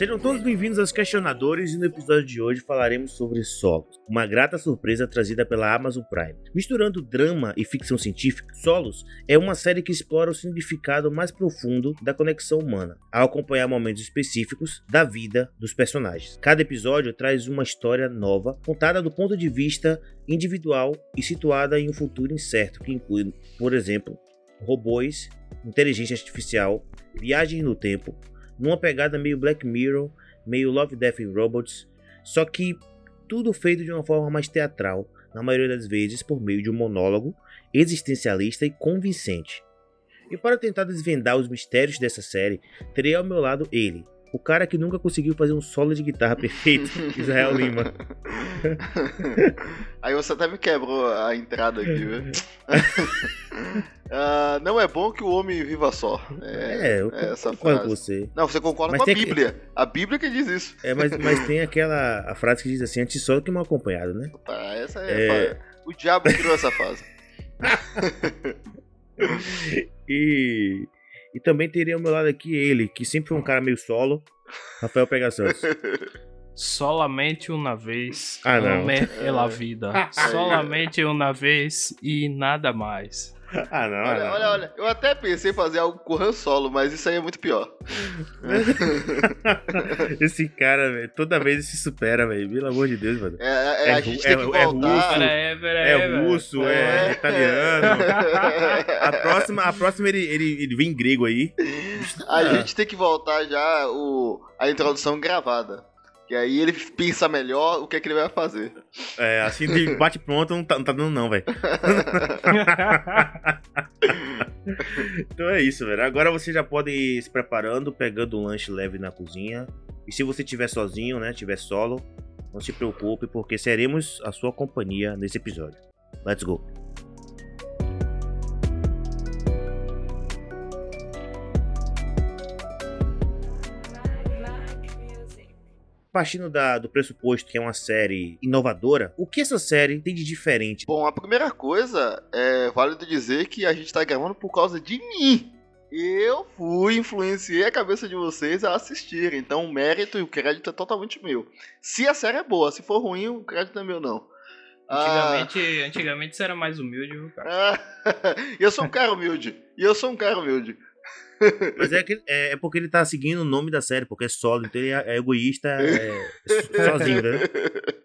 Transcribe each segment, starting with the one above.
Sejam todos bem-vindos aos Questionadores e no episódio de hoje falaremos sobre Solos, uma grata surpresa trazida pela Amazon Prime. Misturando drama e ficção científica, Solos é uma série que explora o significado mais profundo da conexão humana, ao acompanhar momentos específicos da vida dos personagens. Cada episódio traz uma história nova, contada do ponto de vista individual e situada em um futuro incerto, que inclui, por exemplo, robôs, inteligência artificial, viagem no tempo, numa pegada meio Black Mirror, meio Love, Death and Robots, só que tudo feito de uma forma mais teatral, na maioria das vezes por meio de um monólogo existencialista e convincente. E para tentar desvendar os mistérios dessa série, terei ao meu lado ele, o cara que nunca conseguiu fazer um solo de guitarra perfeito, Israel Lima. Aí você até me quebrou a entrada aqui, viu? uh, não é bom que o homem viva só. É, é eu é essa concordo com você. Não, você concorda mas com a Bíblia. Que... A Bíblia que diz isso. É, mas, mas tem aquela a frase que diz assim, antes só do que mal acompanhado, né? Tá, essa é... é... O diabo criou essa frase. e... E também teria ao meu lado aqui ele, que sempre foi um cara meio solo, Rafael Pega Santos. Solamente uma vez. Ah, não. É la vida. Solamente uma vez e nada mais. Ah, não. Olha, não. olha, olha. Eu até pensei em fazer algo com o Han Solo, mas isso aí é muito pior. Esse cara, velho, toda vez ele se supera, velho. Pelo amor de Deus, mano. É, é, é a gente é, tem que é russo, é, russo, é, é italiano. a próxima, a próxima ele, ele, ele vem em grego aí. A ah. gente tem que voltar já o, a introdução gravada. E aí ele pensa melhor o que é que ele vai fazer. É, assim de bate pronto não tá, não tá dando não, velho. então é isso, velho. Agora você já pode ir se preparando, pegando um lanche leve na cozinha. E se você estiver sozinho, né, estiver solo, não se preocupe, porque seremos a sua companhia nesse episódio. Let's go! Partindo da, do pressuposto que é uma série inovadora, o que essa série tem de diferente? Bom, a primeira coisa é válido dizer que a gente tá gravando por causa de mim. Eu fui, influenciei a cabeça de vocês a assistirem. Então o mérito e o crédito é totalmente meu. Se a série é boa, se for ruim, o crédito é meu, não. Antigamente, ah... antigamente você era mais humilde, viu, cara? eu sou um cara humilde. E eu sou um cara humilde. Mas é, que, é, é, porque ele tá seguindo o nome da série, porque é solo, então ele é, é egoísta é, sozinho, né?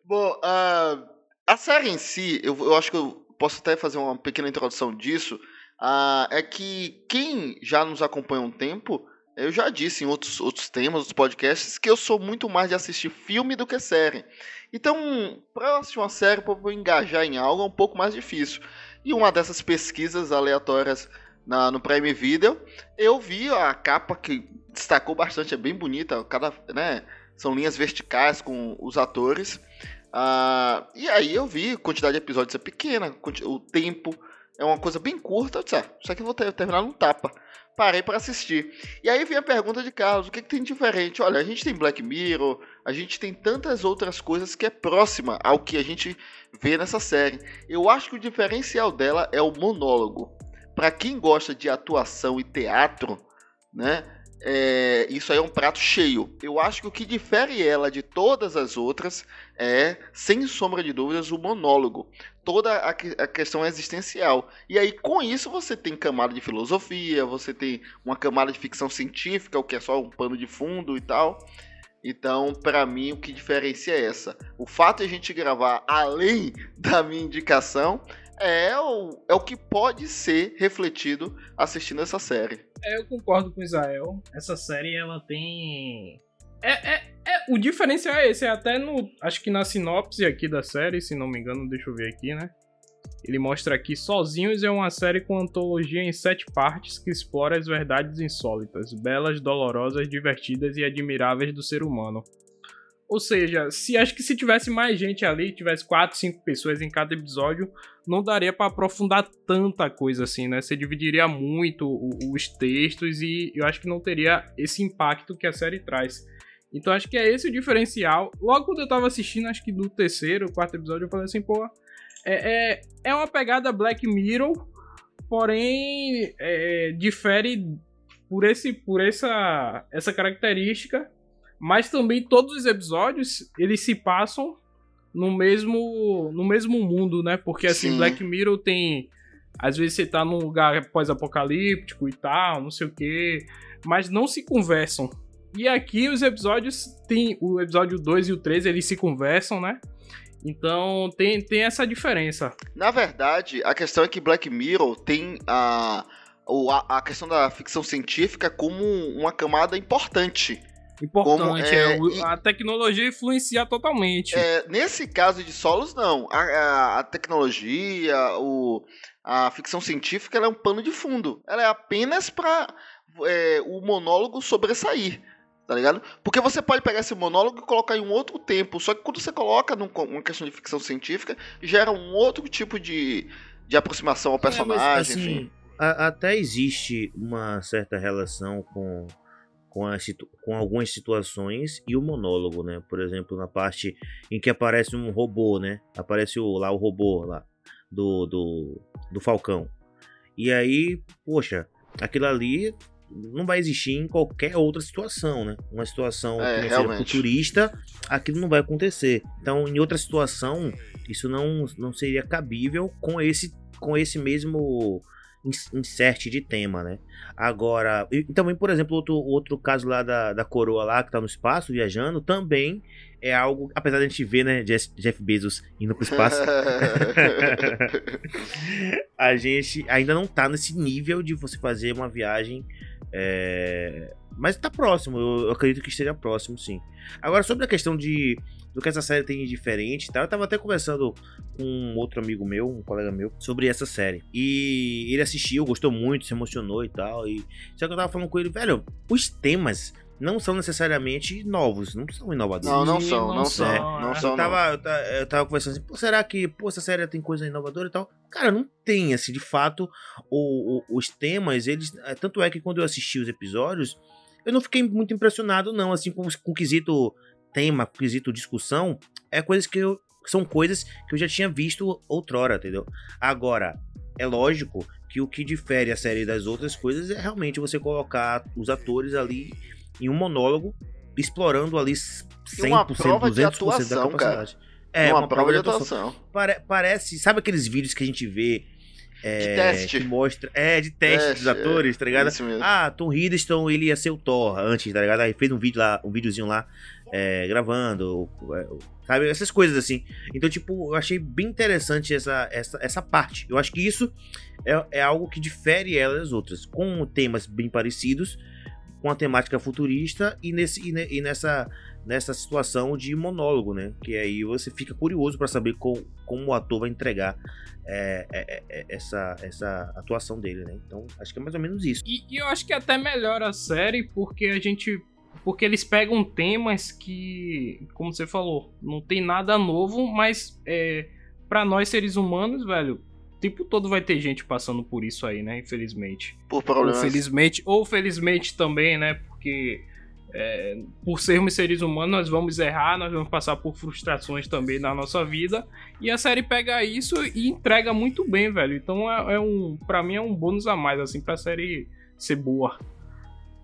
Bom, uh, a série em si, eu, eu acho que eu posso até fazer uma pequena introdução disso. Uh, é que quem já nos acompanha um tempo, eu já disse em outros, outros temas, outros podcasts, que eu sou muito mais de assistir filme do que série. Então, para eu assistir uma série, para eu engajar em algo, é um pouco mais difícil. E uma dessas pesquisas aleatórias na, no Prime Video. Eu vi a capa que destacou bastante, é bem bonita. Cada, né, são linhas verticais com os atores. Uh, e aí eu vi, a quantidade de episódios é pequena, o tempo é uma coisa bem curta. Eu disse, ah, isso aqui eu vou ter, terminar num tapa. Parei para assistir. E aí vem a pergunta de Carlos: o que, que tem diferente? Olha, a gente tem Black Mirror, a gente tem tantas outras coisas que é próxima ao que a gente vê nessa série. Eu acho que o diferencial dela é o monólogo para quem gosta de atuação e teatro, né? É, isso aí é um prato cheio. Eu acho que o que difere ela de todas as outras é, sem sombra de dúvidas, o monólogo. Toda a, a, questão existencial. E aí, com isso, você tem camada de filosofia, você tem uma camada de ficção científica, o que é só um pano de fundo e tal. Então, para mim, o que diferencia é essa. O fato de a gente gravar além da minha indicação é o, é o que pode ser refletido assistindo essa série. É, eu concordo com o Israel. Essa série, ela tem... É, é, é, o diferencial é esse, é até no... Acho que na sinopse aqui da série, se não me engano, deixa eu ver aqui, né? Ele mostra aqui Sozinhos é uma série com antologia em sete partes que explora as verdades insólitas, belas, dolorosas, divertidas e admiráveis do ser humano. Ou seja, se acho que se tivesse mais gente ali, tivesse quatro, cinco pessoas em cada episódio, não daria para aprofundar tanta coisa assim, né? Você dividiria muito os textos e eu acho que não teria esse impacto que a série traz. Então acho que é esse o diferencial. Logo quando eu tava assistindo, acho que do terceiro, quarto episódio, eu falei assim, pô, é, é, é uma pegada Black Mirror, porém é, difere por esse por essa essa característica Mas também todos os episódios, eles se passam no mesmo no mesmo mundo, né? Porque assim, Sim. Black Mirror tem às vezes você tá num lugar pós-apocalíptico e tal, não sei o quê, mas não se conversam. E aqui os episódios tem o episódio 2 e o 3, eles se conversam, né? Então tem, tem essa diferença. Na verdade, a questão é que Black Mirror tem a, a questão da ficção científica como uma camada importante. Importante, Como, é, é, o- e- a tecnologia influencia totalmente. É, nesse caso de solos, não. A, a- a tecnologia, o, a ficção científica ela é um pano de fundo. Ela é apenas para o monólogo sobressair. Tá ligado? Porque você pode pegar esse monólogo e colocar em um outro tempo. Só que quando você coloca num, uma questão de ficção científica, gera um outro tipo de, de aproximação ao É, mas, personagem. assim, enfim. a- até existe uma certa relação com, com, a com algumas situações e o monólogo, né? Por exemplo, na parte em que aparece um robô, né? Aparece o, lá o robô lá do, do, do Falcão. E aí, poxa, aquilo ali não vai existir em qualquer outra situação, né? Uma situação É, futurista, aquilo não vai acontecer. Então, em outra situação, isso não, não seria cabível com esse, com esse mesmo insert de tema, né? Agora, e também, por exemplo, outro, outro caso lá da, da coroa lá, que tá no espaço, viajando, também é algo, apesar de a gente ver, né, Jeff, Jeff Bezos indo pro espaço, a gente ainda não tá nesse nível de você fazer uma viagem. é, Mas tá próximo, eu, eu acredito que esteja próximo, sim. Agora, sobre a questão de do que essa série tem de diferente, tá? Eu tava até conversando com um outro amigo meu, um colega meu, sobre essa série. E ele assistiu, gostou muito, se emocionou e tal. E só que eu tava falando com ele, velho, os temas não são necessariamente novos, não são inovadores. Não, não são, não não são. Não é. são, Eu não. tava, eu ta- eu tava conversando assim, pô, será que, pô, essa série tem coisa inovadora e tal? Cara, não tem, assim, de fato, o- o- os temas, eles. é, Tanto é que quando eu assisti os episódios, eu não fiquei muito impressionado, não, assim, com, com o quesito tema, quesito discussão, é coisas que eu. São coisas que eu já tinha visto outrora, entendeu? Agora, é lógico que o que difere a série das outras coisas é realmente você colocar os atores ali em um monólogo, explorando ali 100%, E uma prova de 200% atuação, da capacidade. É, uma, prova de atuação. Pare- parece, sabe aqueles vídeos que a gente vê é, De teste. que mostra, é, de teste, Teste, dos atores, tá ligado? Ah, Tom Hiddleston, ele ia ser o Thor antes, tá ligado? Aí fez um vídeo lá, um videozinho lá, é, gravando, é, sabe? Essas coisas assim. Então, tipo, eu achei bem interessante essa, essa, essa parte. Eu acho que isso é, é algo que difere ela das outras, com temas bem parecidos, com a temática futurista e, nesse, e, ne- e nessa, nessa situação de monólogo, né? Que aí você fica curioso pra saber co- como o ator vai entregar é, é, é, essa, essa atuação dele, né? Então, acho que é mais ou menos isso. E, e eu acho que até melhora a série porque a gente. Porque eles pegam temas que, como você falou, não tem nada novo, mas é, para nós seres humanos, velho, o tempo todo vai ter gente passando por isso aí, né? Infelizmente. Por Ou problemas. felizmente, ou felizmente também, né? Porque é, por sermos seres humanos, nós vamos errar, nós vamos passar por frustrações também na nossa vida. E a série pega isso e entrega muito bem, velho. Então é, é um. para mim é um bônus a mais, assim, pra série ser boa.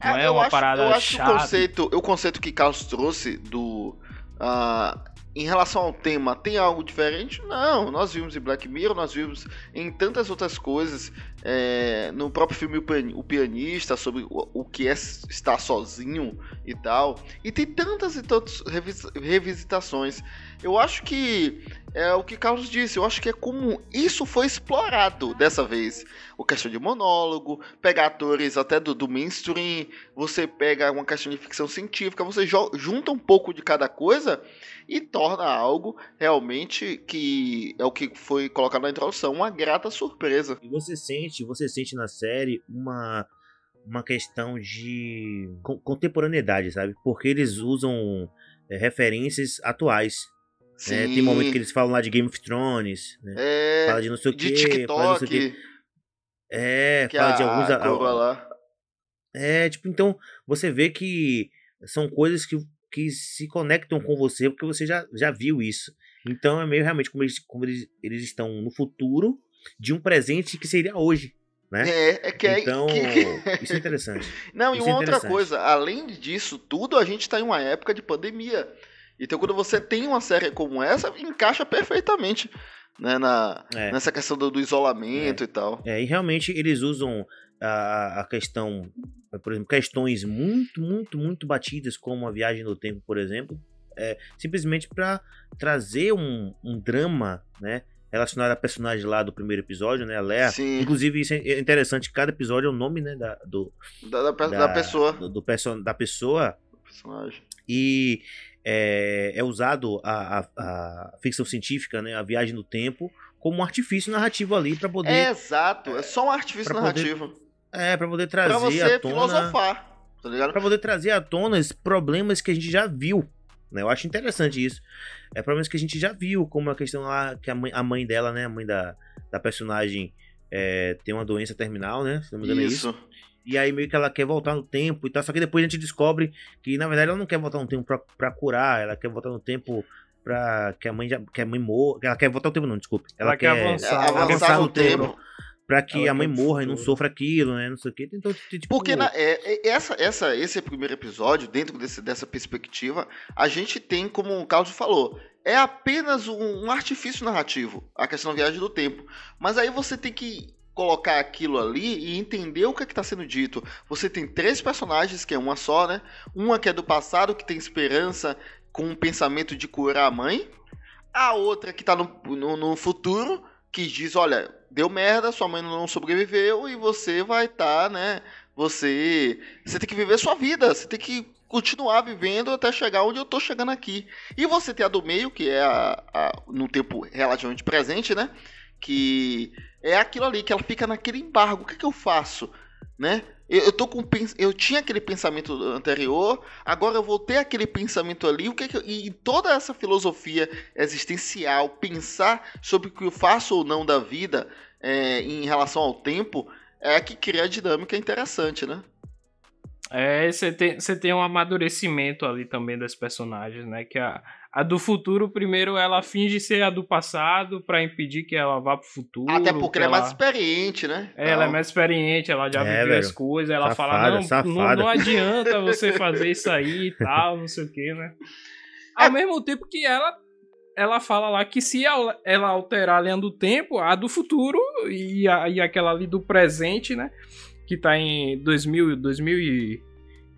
Não é, eu uma acho, parada eu acho que chata. o conceito, o conceito que Carlos trouxe do. ah, em relação ao tema, tem algo diferente? Não, nós vimos em Black Mirror, nós vimos em tantas outras coisas, é, no próprio filme O Pian- O Pianista, sobre o, o que é estar sozinho e tal. E tem tantas e tantas revis- revisitações. Eu acho que é o que Carlos disse, eu acho que é como isso foi explorado dessa vez. O questão de monólogo, pegar atores até do, do mainstream, você pega uma questão de ficção científica, você junta um pouco de cada coisa e torna algo realmente que é o que foi colocado na introdução, uma grata surpresa. E você sente, você sente na série uma uma questão de con- contemporaneidade, sabe? Porque eles usam é, referências atuais. né? Tem momento que eles falam lá de Game of Thrones, né? é, Fala de não sei o que, fala de não sei o que. É, que fala de alguns. a lá. É, tipo, então você vê que são coisas que, que se conectam com você porque você já, já viu isso. Então é meio realmente como eles, como eles, eles estão no futuro de um presente que seria hoje. né? É, é que é. Então, que- isso é interessante. Não, e Isso uma é outra coisa, além disso tudo, a gente tá em uma época de pandemia. Então, quando você tem uma série como essa, encaixa perfeitamente né, na, É. nessa questão do, do isolamento e tal. É, e realmente eles usam a, a questão, por exemplo, questões muito, muito, muito batidas, como a viagem no tempo, por exemplo, é, simplesmente para trazer um, um drama, né? Relacionado à personagem lá do primeiro episódio, né? A Lea. Sim, Inclusive, isso é interessante, cada episódio é o nome, né? Da, do, da, da, da, da pessoa. do, do perso- da pessoa. Personagem. E é, é usado a, a- a ficção científica, né? A viagem no tempo, como um artifício narrativo ali para poder. É exato, é só um artifício narrativo. É, para poder Pra trazer você à tona. filosofar, tá ligado? Pra poder trazer à tona esses problemas que a gente já viu. Né? Eu acho interessante isso. É problemas que a gente já viu, como a questão lá que a mãe, a mãe dela, né? A mãe da, da personagem é, tem uma doença terminal, né? Se não me engano é isso. Isso. E aí meio que ela quer voltar no tempo e tal. Só que depois a gente descobre que, na verdade, ela não quer voltar no tempo pra, pra curar. Ela quer voltar no tempo pra que a mãe já. Que a mãe morra. Ela quer voltar no tempo, não, desculpe. Ela, Ela quer quer, avançar. avançar, avançar no no tempo. tempo. Pra que Ela a mãe morra e não sofra aquilo, né? Não sei o que. Então, tipo, Porque na- é, é- essa, essa, esse primeiro episódio, dentro desse- dessa perspectiva, a gente tem, como o Carlos falou, é apenas um, um artifício narrativo, a questão da viagem do tempo. Mas aí você tem que colocar aquilo ali e entender o que é está sendo dito. Você tem três personagens, que é uma só, né? Uma que é do passado, que tem esperança com um pensamento de curar a mãe. A outra que está no, no, no futuro, que diz, olha, deu merda, sua mãe não sobreviveu e você vai estar, né? Você, você tem que viver sua vida, você tem que continuar vivendo até chegar onde eu tô chegando aqui. E você tem a do meio, que é a, a- no tempo relativamente presente, né? Que é aquilo ali, que ela fica naquele embargo. O que, que eu faço? Né? Eu, eu tô com eu tinha aquele pensamento anterior, agora eu vou ter aquele pensamento ali. O que que eu- e toda essa filosofia existencial, pensar sobre o que eu faço ou não da vida é, em relação ao tempo, é que cria a dinâmica interessante, né? É, você tem, você tem um amadurecimento ali também das personagens, né? Que a, a do futuro, primeiro, ela finge ser a do passado pra impedir que ela vá pro futuro. Até porque que ela é mais experiente, né? É, ela é Tal. mais experiente, ela já É, viveu velho. as coisas, ela fala, Safada, não, não, safada. não adianta você fazer isso aí e tal, não sei o que, né? É. Ao mesmo tempo que ela ela fala lá que se ela alterar a linha do tempo, a do futuro e, a, e aquela ali do presente, né? Que tá em 2000,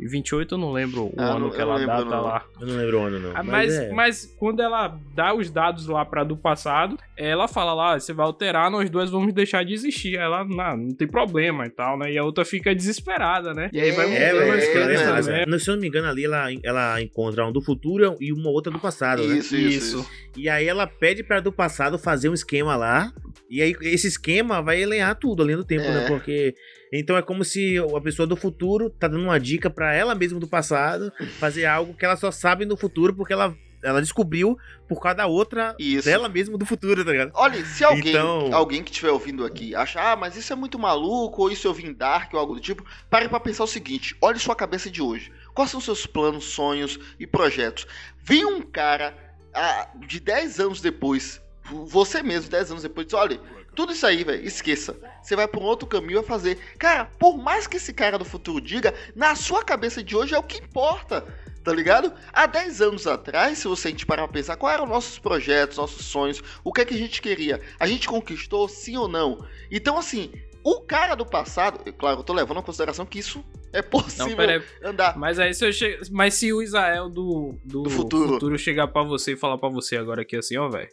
2028, eu não lembro o Ah, ano não- que ela data não. lá. Eu não lembro o ano, não. Ah, Mas, é. mas quando ela dá os dados lá pra do passado, ela fala lá, você vai alterar, nós duas vamos deixar de existir. Ela, não, não tem problema e tal, né? E a outra fica desesperada, né? E aí vai É, É, mudando velho, as é, coisas é, né? mas, se eu não me engano, ali ela, ela encontra um do futuro e uma outra do passado, né? Isso, isso, isso. E aí ela pede pra do passado fazer um esquema lá. E aí esse esquema vai alinhar tudo além do tempo, É. né? Porque. Então é como se a pessoa do futuro tá dando uma dica pra ela mesma do passado fazer algo que ela só sabe no futuro porque ela, ela descobriu por causa da outra Isso. dela mesma do futuro, tá ligado? Olha, se alguém, Então- alguém que estiver ouvindo aqui achar, ah, mas isso é muito maluco, ou isso eu vim Dark, ou algo do tipo, pare pra pensar o seguinte: olhe sua cabeça de hoje. Quais são seus planos, sonhos e projetos? Vem um cara ah, de 10 anos depois, você mesmo, 10 anos depois, diz: olha, tudo isso aí, velho, esqueça. Você vai por um outro caminho a fazer. Cara, por mais que esse cara do futuro diga, na sua cabeça de hoje é o que importa. Tá ligado? Há 10 anos atrás, se você a gente parar pra pensar, quais eram nossos projetos, nossos sonhos, o que é que a gente queria? A gente conquistou, sim ou não? Então, assim, o cara do passado, claro, eu tô levando em consideração que isso é Não, possível aí. andar. Mas aí se eu che... Mas se o Israel do, do, Do futuro. futuro. chegar pra você e falar pra você agora aqui assim, ó, velho.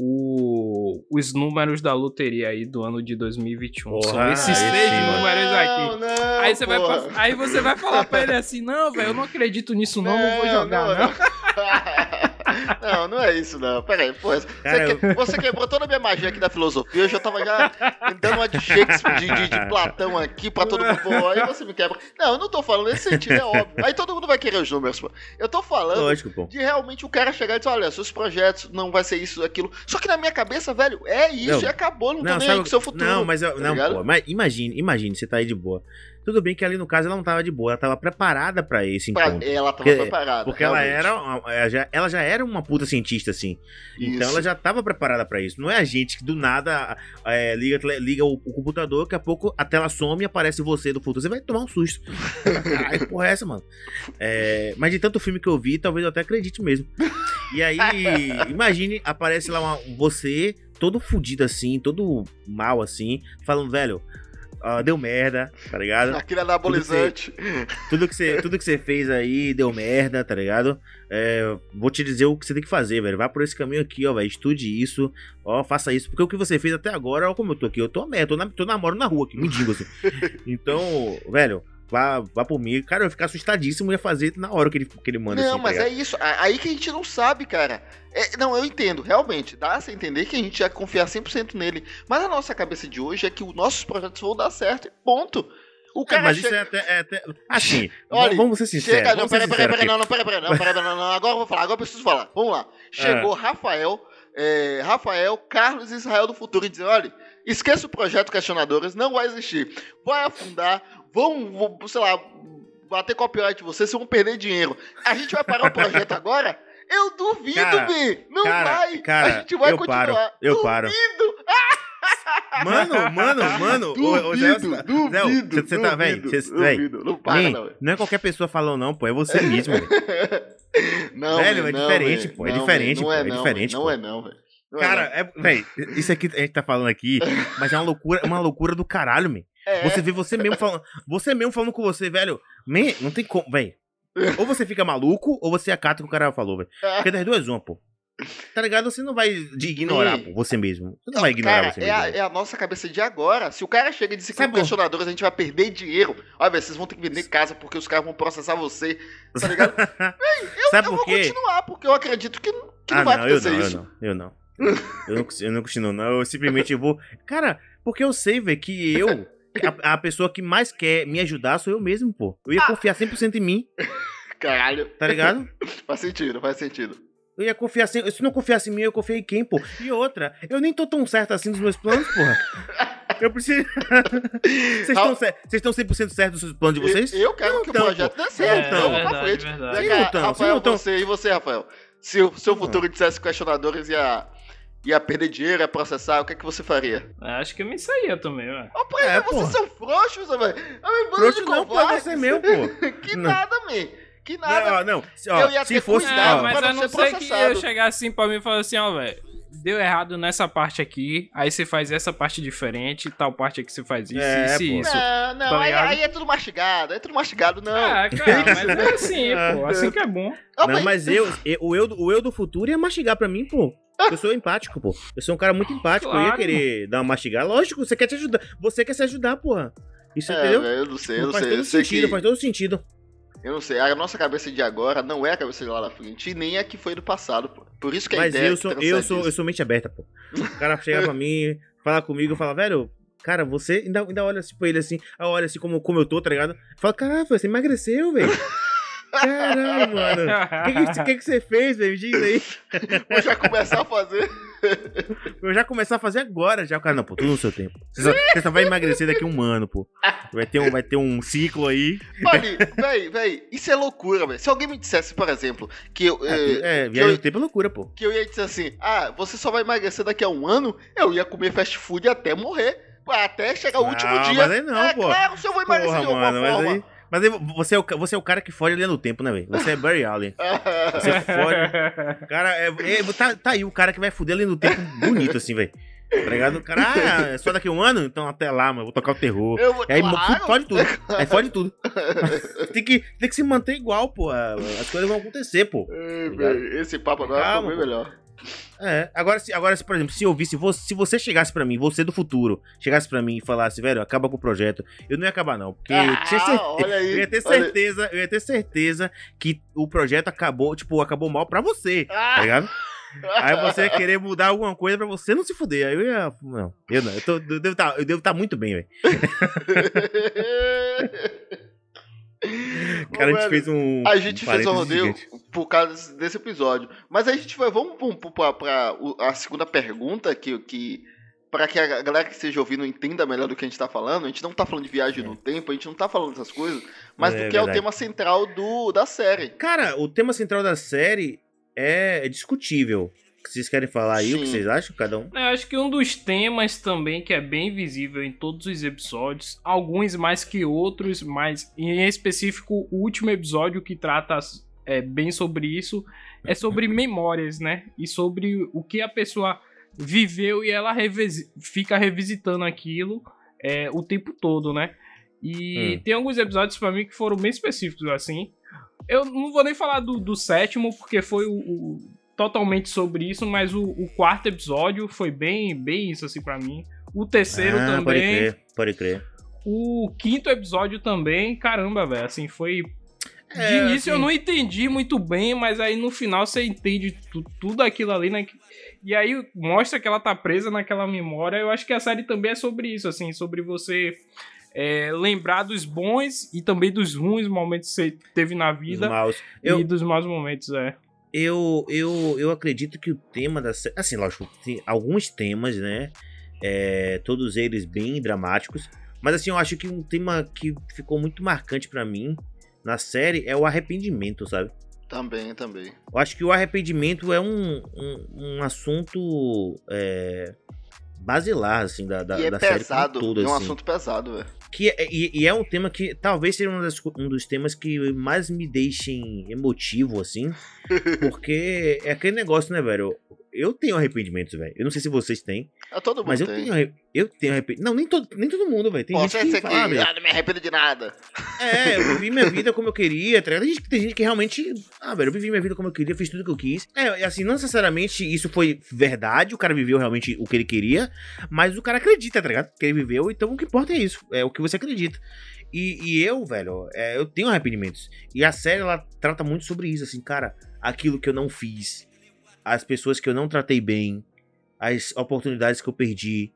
O... Os números da loteria aí do ano de 2021 são Porra, esses aí três sim, números aqui. Não, não, Aí você, vai, porra. aí você vai falar pra ele assim, não, velho, eu não acredito nisso não, não, vou jogar, não. Não, não é isso, não. Pera aí, pô. Você, Cara, que- você quebrou toda a minha magia aqui da filosofia. Eu já tava já dando uma de Shakespeare, de, de- de Platão aqui pra todo mundo. Pô, aí você me quebra. Não, eu não tô falando nesse sentido, é óbvio. Aí todo mundo vai querer os números, pô. Eu tô falando Lógico, de realmente o cara chegar e dizer, olha, seus projetos não vai ser isso, aquilo. Só que na minha cabeça, velho, é isso Não. e acabou, não, tô Não, nem aí sabe, com o seu futuro. não, mas eu- tá não, pô, mas imagine, imagine, você tá aí de boa. Tudo bem que ali no caso ela não tava de boa, ela tava preparada pra esse Pra- encontro. ela tava Porque- preparada. Porque ela realmente. era, uma- ela já, ela já era uma puta cientista. assim. Então Isso. ela já tava preparada pra isso. Não é a gente que do nada é, liga, liga o, o computador, daqui a pouco a tela some e aparece você do futuro. Você vai tomar um susto. Que porra é essa, mano? É, mas de tanto filme que eu vi, talvez eu até acredite mesmo. E aí, imagine, aparece lá uma- você, todo fudido assim, todo mal assim, falando, velho, ah, deu merda, tá ligado? Aquele anabolizante. Tudo que, você, tudo que você fez aí deu merda, tá ligado? É, vou te dizer o que você tem que fazer, velho. Vá por esse caminho aqui, ó, velho. Estude isso, ó, faça isso. Porque o que você fez até agora, ó, como eu tô aqui, eu tô merda, tô, na, tô namoro na rua aqui, mendigo, assim. Então, velho, vá, vá por mim. Cara, eu ia ficar assustadíssimo e ia fazer na hora que ele, que ele manda, Não, assim, tá mas ligado? é isso. Aí que a gente não sabe, cara. É, não, eu entendo, realmente. Dá a entender que a gente ia confiar 100% nele. Mas a nossa cabeça de hoje é que os nossos projetos vão dar certo e ponto. O É, cara mas chega... isso é até, é até- Assim, Olha, vamos ser sinceros. Chega, não, peraí, peraí, não, não, peraí, peraí, não, peraí, não, não, agora eu vou falar, agora eu preciso falar. Vamos lá. Chegou Rafael, é, Rafael, Carlos Israel do futuro e dizer, olha, esqueça o projeto Questionadores, não vai existir. Vai afundar, vão, vão, sei lá, bater copyright de vocês, vocês vão perder dinheiro. A gente vai parar o projeto agora? Eu duvido, Cara, Bi! Não cara, vai! cara, a gente vai eu continuar. paro, eu duvido, paro. Mano, mano, mano. ô, ô, Zé, Duvido, Zé, duvido, Você tá, velho, duvido, duvido. Não para, não. não é qualquer pessoa falando, não, pô. É você mesmo, velho. Não, Velho, é diferente, pô, é diferente, pô, Não é é não, diferente. Não é não, velho. É Cara, é, velho, isso aqui a gente tá falando aqui, mas é uma loucura, uma loucura do caralho, man. Não. É, Você vê você mesmo falando, você mesmo falando com você, velho. Man, não tem como, velho. Ou você fica maluco, ou você acata o que o cara falou, velho. Porque das duas, uma, pô. Tá ligado? Você não vai ignorar, pô, você mesmo. Você não Não, vai ignorar cara, você é mesmo. a, velho. é a nossa cabeça de agora. Se o cara chega e diz que Sabe- com questionadores a gente vai perder dinheiro, olha, velho, vocês vão ter que vender casa porque os caras vão processar você, tá ligado? Sabe eu por vou quê? continuar, porque eu acredito que, que ah, não vai não, eu acontecer não, eu isso. não, eu não. Eu não, eu não continuo, não. Eu simplesmente vou. Cara, porque eu sei, velho, que eu. A, a pessoa que mais quer me ajudar sou eu mesmo, pô. Eu Ah. ia confiar 100% em mim, Caralho, tá ligado? faz sentido, faz sentido. Eu ia confiar sem. Se não confiasse em mim, eu confiei em quem, pô? E outra, eu nem tô tão certo assim dos meus planos, porra. Eu preciso. Vocês estão cer- vocês estão 100% certos dos planos de vocês? Eu quero que o Então, projeto dê É, certo, então. então, vamos pra verdade, frente. verdade. Vem Sim, cá, então, Rafael, sim, então. você e você, Rafael. Se o seu futuro dissesse questionadores ia, ia perder dinheiro, ia processar, o que é que você faria? Acho que eu me saía também, velho. Ó, pai, É, vocês porra. são frouxos, velho. Ah, de não, pô, você é meu, pô. Que Não. nada, man. Que nada. Não, não. Se, ó, Eu ia se ter fosse. cuidado, ó, mas a não ser que eu chegar assim pra mim e falar assim, ó, velho. Deu errado nessa parte aqui, aí você faz essa parte diferente, tal parte aqui você faz isso, É, isso e pô. isso. Não, não, tá aí, aí é tudo mastigado, é tudo mastigado, não. Ah, cara, mas é assim, pô. Assim que é bom. Ah, Não, mas eu, eu- o, eu, o eu do futuro ia mastigar pra mim, pô. Eu sou empático, pô. Eu sou um cara muito empático. Eu ia Claro. querer dar uma mastigada. Lógico, você quer te ajudar. Você quer se ajudar, porra. Isso, É, entendeu? eu não sei, eu não faz sei. Eu todo sei sentido, que, faz todo sentido. eu não sei. A nossa cabeça de agora não é a cabeça de lá na frente, e nem a que foi do passado, pô. Por isso que a Mas ideia eu é sou, transcende eu sou, eu sou mente aberta, pô. O cara chega pra mim, fala comigo, fala, velho, cara, você ainda, ainda olha assim pra ele assim, olha assim como, como eu tô, tá ligado? Fala, caralho, você emagreceu, velho. Caralho, mano. O que, que, que, que você fez, velho? Me diz aí. Vou já começar a fazer. Eu já começar a fazer agora, já. O cara, não, pô, tudo no seu tempo. Você só, você só vai emagrecer daqui a um ano, pô. Vai ter um, vai ter um ciclo aí. Mano, véi, véi, isso é loucura, velho. Se alguém me dissesse, por exemplo, que eu. eh, É, que viagem do tempo é loucura, pô. que eu ia dizer assim, ah, você só vai emagrecer daqui a um ano, eu ia comer fast food até morrer. Até chegar o último Ah, dia. mas aí não, é pô. claro, se eu vou emagrecer Porra, de alguma mano, mas forma. aí. Mas aí você é, o, você é o cara que foge ali no tempo, né, velho? Você é Barry Allen. Você fode. Cara, é, é- tá, tá aí o cara que vai fuder ali no tempo bonito, assim, velho. Tá ligado? O cara, ah, é só daqui a um ano? Então até lá, mano, vou tocar o terror. Eu vou, Aí claro, fode tudo. Aí fode tudo. tem, que, tem que se manter igual, pô. As coisas vão acontecer, pô. Ei, velho, Esse papo agora Calma, foi bem melhor. É, agora se, agora, se, por exemplo, se eu visse, se você chegasse pra mim, você do futuro, chegasse pra mim e falasse, velho, acaba com o projeto, eu não ia acabar, não. Porque eu tinha Ah, certeza. aí. Eu ia ter certeza, eu ia ter certeza que o projeto acabou, tipo, acabou mal pra você, tá Ah, ligado? Aí você ia querer mudar alguma coisa pra você não se fuder. Aí eu ia. Não, eu não. Eu, tô, eu devo estar eu devo tá muito bem, velho. Cara, a gente Velho, fez um. A gente fez um rodeio gigante. por causa desse, episódio. Mas a gente vai. Vamos o- a segunda pergunta, que. que para que a galera que esteja ouvindo entenda melhor do que a gente tá falando. A gente não tá falando de viagem no tempo, a gente não tá falando dessas coisas, mas É do que é o verdade. tema central do, da série. Cara, o tema central da série é discutível. Vocês querem falar aí o que Sim. vocês acham, cada um? Eu acho que um dos temas também que é bem visível em todos os episódios, alguns mais que outros, mas em específico o último episódio que trata é, bem sobre isso é sobre memórias, né? E sobre o que a pessoa viveu e ela revisi- fica revisitando aquilo é, o tempo todo, né? E Hum. tem alguns episódios pra mim que foram bem específicos, assim. Eu não vou nem falar do, do sétimo, porque foi o, o- totalmente sobre isso, mas o, o quarto episódio foi bem, bem isso, assim, pra mim. O terceiro ah, pode também. crer, pode crer. O quinto episódio também, caramba, velho, assim, foi. De É, início eu assim- não entendi muito bem, mas aí no final você entende tu- tudo aquilo ali, né? E aí mostra que ela tá presa naquela memória. Eu acho que a série também é sobre isso, assim, sobre você é, lembrar dos bons e também dos ruins momentos que você teve na vida e Eu, dos maus momentos, é. Eu, eu, eu acredito que o tema da série. Assim, lógico, tem alguns temas, né? É, todos eles bem dramáticos. Mas assim, eu acho que um tema que ficou muito marcante pra mim na série é o arrependimento, sabe? Também, também. Eu acho que o arrependimento é um, um, um assunto é, basilar, assim, da, da, e é da série pesado, todo, é um assim. assunto pesado, velho. Que é, e, e é um tema que talvez seja um, das um dos temas que mais me deixem emotivo, assim. Porque é aquele negócio, né, velho? Eu tenho arrependimentos, velho. Eu não sei se vocês têm, É, todo mundo mas eu tem. tenho, eu tenho arrependimento. Não, nem todo, nem todo mundo, velho. Tem gente que ser que fala, "Ah, ah, não me arrependo de nada. é, eu vivi minha vida como eu queria, tá ligado? Tem gente, tem gente que realmente. Ah, velho, eu vivi minha vida como eu queria, fiz tudo que eu quis. É, assim, não necessariamente isso foi verdade, o cara viveu realmente o que ele queria, mas o cara acredita, tá ligado? Que ele viveu, então o que importa é isso, é o que você acredita. E, e eu, velho, é, eu tenho arrependimentos. E a série, ela trata muito sobre isso, assim, cara, aquilo que eu não fiz, as pessoas que eu não tratei bem, as oportunidades que eu perdi,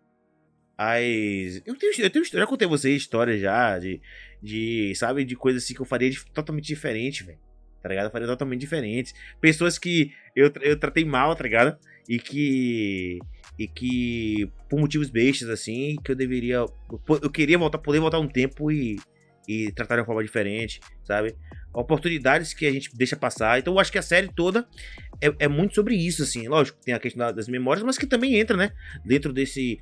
as. Eu tenho, eu tenho, eu já contei a vocês histórias já de, de, sabe, de coisas assim que eu faria de- totalmente diferente, velho. Tá ligado? Eu faria totalmente diferente. Pessoas que eu, eu tratei mal, tá ligado? E que. E que, por motivos bestas, assim, que eu deveria. Eu queria voltar, poder voltar um tempo e, e tratar de uma forma diferente, sabe? Oportunidades que a gente deixa passar. Então eu acho que a série toda é, é muito sobre isso, assim. Lógico, tem a questão da- das memórias, mas que também entra, né? Dentro desse.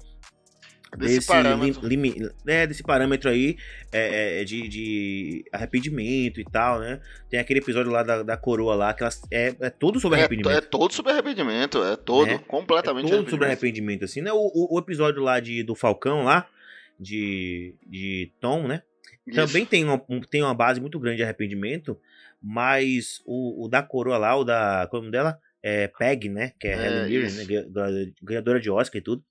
Desse parâmetro. lim- é, desse parâmetro aí é, é, de, de arrependimento e tal, né? Tem aquele episódio lá da, da coroa lá, que elas, é, é todo sobre É, arrependimento. é todo sobre arrependimento, é todo, Né? completamente É todo sobre arrependimento, assim, né? O, o, o episódio lá de, do Falcão lá, de, de Tom, né? Isso. Também tem uma, um- tem uma base muito grande de arrependimento, mas o, o da coroa lá, o da. Como é o nome dela? É Peg, né? Que é, É, Helen Mirren, né? ganha- Ganhadora de Oscar e tudo.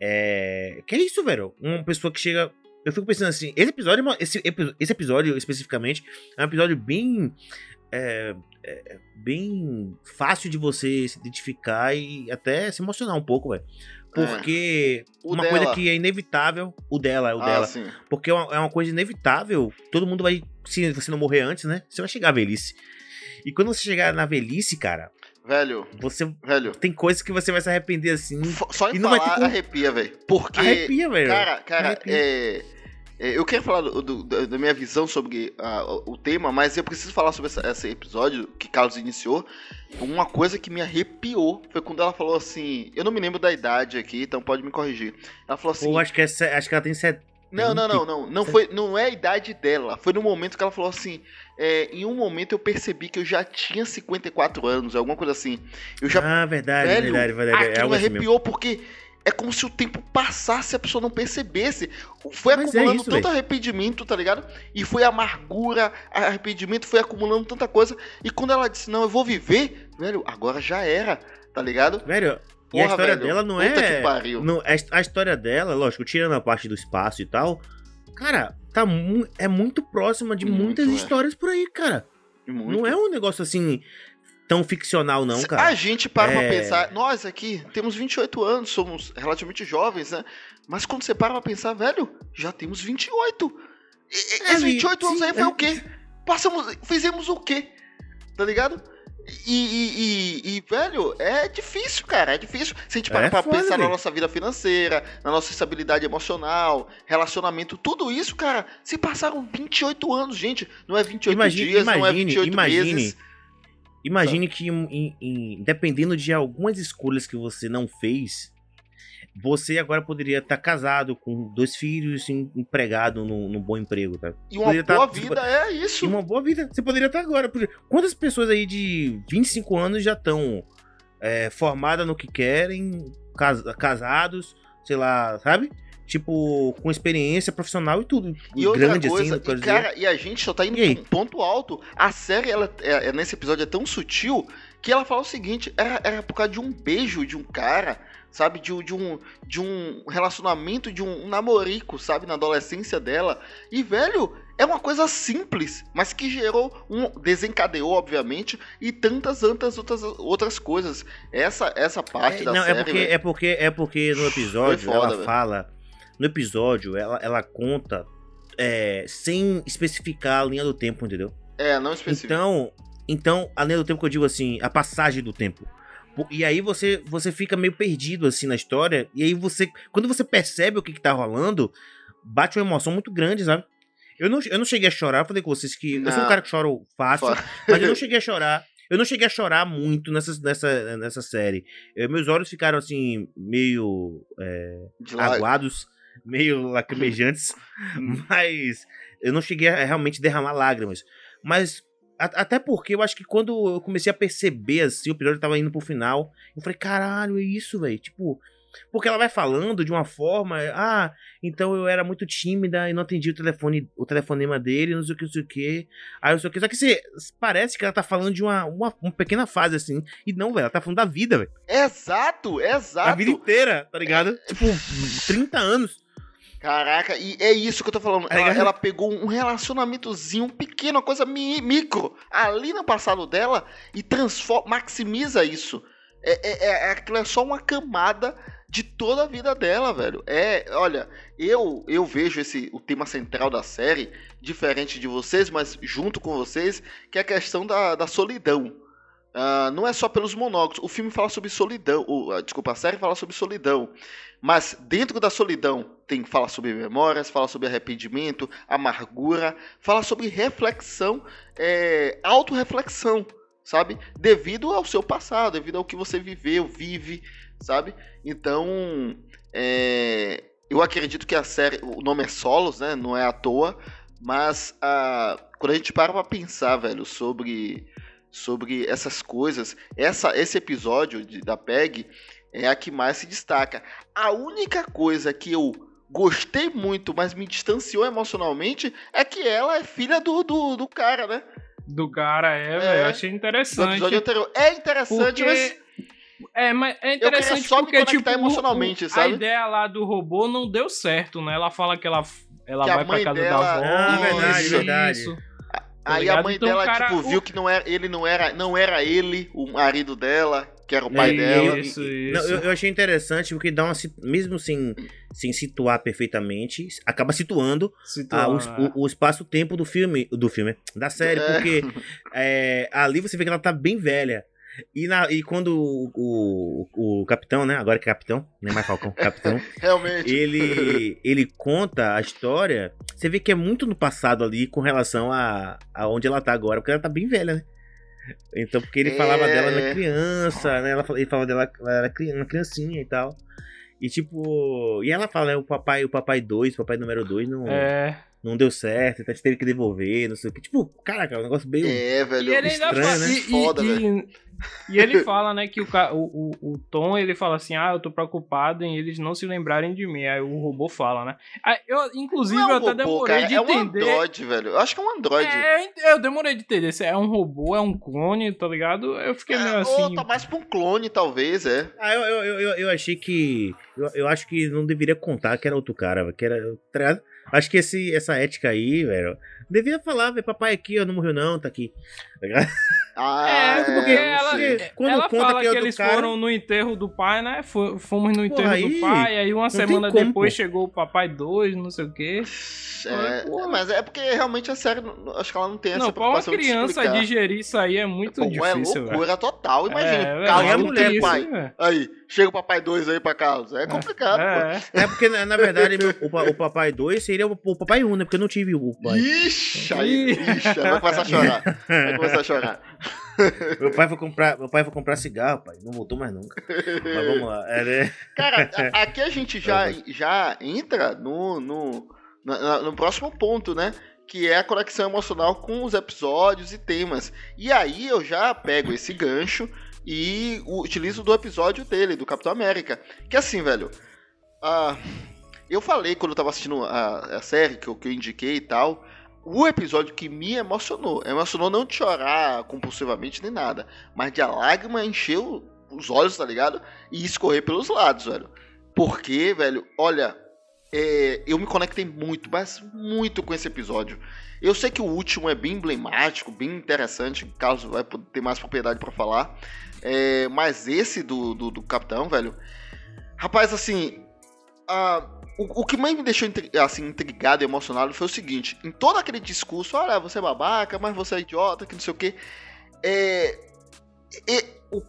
É. Que é isso, velho? Uma pessoa que chega. Eu fico pensando assim, esse episódio, é esse, esse episódio especificamente, é um episódio bem. é, é, bem fácil de você se identificar e até se emocionar um pouco, velho. Porque O uma dela. coisa que é inevitável, o dela, é o ah, dela. sim. Porque é uma, é uma coisa inevitável. Todo mundo vai. Se você não morrer antes, né? Você vai chegar à velhice. E quando você chegar na velhice, cara, Velho, você. velho. Tem coisas que você vai se arrepender assim. Só em E não vai ter falar como- arrepia, velho. Porque. Arrepia, velho. Cara, cara, Arrepia. é, é, eu quero falar do- do- da minha visão sobre o tema, mas eu preciso falar sobre essa- esse episódio que Carlos iniciou. Uma coisa que me arrepiou foi quando ela falou assim. Eu não me lembro da idade aqui, então pode me corrigir. Ela falou assim. Ou acho que, é, acho que ela tem set... Não, não, não, não. Não, foi, não é a idade dela. Foi no momento que ela falou assim. é, em um momento eu percebi que eu já tinha 54 anos, alguma coisa assim. Eu já. Ah, verdade, velho, verdade, verdade. É aquilo algo me assim mesmo. arrepiou porque é como se o tempo passasse e a pessoa não percebesse. Foi Mas é acumulando isso, tanto velho. arrependimento, tá ligado? E foi amargura, arrependimento, foi acumulando tanta coisa. E quando ela disse, não, eu vou viver, velho, agora já era, tá ligado? Velho, e a Porra, história velho, dela não é. que pariu. Não, a história dela, lógico, tirando a parte do espaço e tal. Cara, tá mu- é muito próxima de Muito, muitas é. histórias por aí, cara. Muito. Não é um negócio assim tão ficcional, não, cara. A gente para pra É. pensar, nós aqui temos 28 anos, somos relativamente jovens, né? Mas quando você para pra pensar, velho, já temos 28. E, e, É, esses vi- 28 anos sim, aí foi é. o quê? Passamos, fizemos o quê? Tá ligado? E, e- e- e, velho, é difícil, cara, é difícil. Se a gente parar É pra foda, pensar na nossa vida financeira, na nossa estabilidade emocional, relacionamento, tudo isso, cara, se passaram 28 anos, gente. Não é 28 Imagine- dias, não é imagine- 28 imagine- meses. Imagine que, em- em- dependendo de algumas escolhas que você não fez, você agora poderia estar casado com dois filhos, em- empregado num, num bom emprego, tá? E uma Poderia tá- boa você vida é isso. E uma boa vida. Você poderia estar agora. porque Quantas pessoas aí de 25 anos já estão é, formadas no que querem, cas- casados, sei lá, sabe? Tipo, com experiência profissional e tudo. E outra grande coisa, assim, e, quero dizer. cara, e a gente só tá indo E pra um ponto alto. A série, ela, é, é- nesse episódio, é tão sutil que ela fala o seguinte: era, era por causa de um beijo de um cara, sabe? De, um- de, um, de um relacionamento, de um, namorico, sabe? Na adolescência dela. E, velho, é uma coisa simples, mas que gerou um. desencadeou, obviamente, e tantas, tantas outras, outras coisas. Essa, essa parte É, da não, série. é porque, velho, é porque é porque no episódio foda, ela velho. fala. No episódio, ela, ela conta é, sem especificar a linha do tempo, entendeu? é, não específico. Então, então, a linha do tempo que eu digo assim, a passagem do tempo. Po- E aí você, você fica meio perdido assim na história. E aí você, quando você percebe o que, que tá rolando, bate uma emoção muito grande, sabe? Eu não, eu não cheguei a chorar, eu falei com vocês que eu sou um Não. cara que chora fácil, Fora- mas eu não cheguei a chorar. Eu não cheguei a chorar muito nessa, nessa, nessa série. Eh, meus olhos ficaram assim, meio é, aguados, meio lacrimejantes, Hum. mas eu não cheguei a realmente derramar lágrimas. Mas até porque eu acho que quando eu comecei a perceber assim, o episódio tava indo pro final, eu falei, caralho, é isso, velho. Tipo, porque ela vai falando de uma forma, ah, então eu era muito tímida e não atendi o telefone, o telefonema dele, não sei o que, não sei o que. Aí não sei o que. Só que você, parece que ela tá falando de uma, uma, uma pequena fase assim. E não, velho, ela tá falando da vida, velho. Exato, exato. A vida inteira, tá ligado? Tipo, 30 anos. Caraca, e é isso que eu tô falando. Ela, ela pegou um relacionamentozinho pequeno, uma coisa mi- micro, ali no passado dela e transforma, maximiza isso. É, é, é, aquilo é só uma camada de toda a vida dela, velho. É, olha, eu eu vejo esse o tema central da série diferente de vocês, mas junto com vocês, que é a questão da, da solidão. Ah, não é só pelos monólogos. O filme fala sobre solidão. O, ah, desculpa, a série fala sobre solidão. Mas dentro da solidão tem fala sobre memórias, fala sobre arrependimento, amargura, fala sobre reflexão, é, autorreflexão, sabe? Devido ao seu passado, devido ao que você viveu, vive, sabe? Então, é, eu acredito que a série, o nome é Solos, né? Não é à toa, mas ah, quando a gente para pra pensar, velho, sobre sobre essas coisas, essa, esse episódio de- da PEG é a que mais se destaca. A única coisa que eu gostei muito, mas me distanciou emocionalmente, é que ela é filha do, do, do cara, né? Do cara, é, É. velho. Achei Do interessante. episódio anterior. É interessante, Porque... mas É, mas é eu queria interessante só me porque, tipo, emocionalmente, o- sabe? a ideia lá do robô não deu certo, né? Ela fala que ela, ela Que vai pra casa dela- da avó. Ah, verdade, isso, verdade. Isso. aí a ligado? mãe Então, dela, cara, tipo, o- viu que não era, ele não era, não era ele, o marido dela, que era o pai É, dela. Isso, isso. Não, eu, eu achei interessante porque dá uma. Mesmo sem, sem situar perfeitamente, acaba situando Situar, o, né? o- o espaço-tempo do filme. Do filme, da série, É. porque é, ali você vê que ela tá bem velha. E, na, e quando o, o, o capitão, né? Agora que é capitão, nem mais Falcão, capitão. Realmente. ele, ele conta a história, você vê que é muito no passado ali com relação a, a onde ela tá agora, porque ela tá bem velha, né? Então, porque ele falava É. dela na criança, né? Ela, ele falava dela, ela era uma criancinha e tal. E tipo, e ela fala, né, o papai, o papai 2, o papai número 2 não, É. não deu certo, então a gente teve que devolver, não sei o que. Tipo, caraca, é um negócio meio. É, velho. E ele ainda estranho, fala, né? e, Foda, e- velho. e- e ele fala, né, que o, o, o, Tom, ele fala assim, ah, eu tô preocupado em eles não se lembrarem de mim. Aí o robô fala, né? Aí eu, inclusive, Não é eu um até robô, demorei cara, de é um entender. android, velho. Eu acho que é um android. É, eu eu demorei de entender se é um robô, é um clone, tá ligado? Eu fiquei meio É, assim. Ou tá mais pra um clone, talvez, é. Ah, eu, eu, eu, eu- eu achei que. Eu, eu acho que não deveria contar que era outro cara, que era. Acho que esse, essa ética aí, velho. Devia falar, velho, papai aqui, ó, não morreu não, tá aqui. Ah, É, porque não ela, sei. Quando ela conta fala que que, é outro eles cara- foram no enterro do pai, né? Fomos no enterro aí do pai, aí uma semana como, depois pô. chegou o papai 2, não sei o quê. É, Pô. é, mas é porque realmente a série, acho que ela não tem essa Não, pra uma de criança explicar. digerir isso aí é muito Pô, difícil, é loucura total. Imagina, É, é, Carlos, é não mulher, tem isso, pai. Aí, chega o papai 2 aí pra casa. É complicado, pô. É, É porque, na, na verdade, meu- o, o papai 2 seria o, o papai 1, né? Porque eu não tive o pai. Ixi, aí, ixi, vai começar a chorar. Vai começar a chorar. meu pai foi comprar, meu pai foi comprar cigarro, pai, não voltou mais nunca. Mas vamos lá. É, né? Cara, aqui a gente já, já entra no, no, na- no próximo ponto, né? Que é a conexão emocional com os episódios e temas. E aí eu já pego esse gancho e utilizo do episódio dele, do Capitão América. Que assim, velho. ah, eu falei quando eu tava assistindo a, a série que eu, que eu indiquei e tal. O episódio que me emocionou. Emocionou não de chorar compulsivamente nem nada. Mas de a lágrima encher os olhos, tá ligado? E escorrer pelos lados, velho. Porque, velho, olha, é, eu me conectei muito, mas muito com esse episódio. Eu sei que o último é bem emblemático, bem interessante, o Carlos vai ter mais propriedade pra falar. É, mas esse do, do, do Capitão, velho. Rapaz, assim. ah, o, o que mais me deixou assim, intrigado e emocionado foi o seguinte: em todo aquele discurso, olha, você é babaca, mas você é idiota, que não sei o quê. É,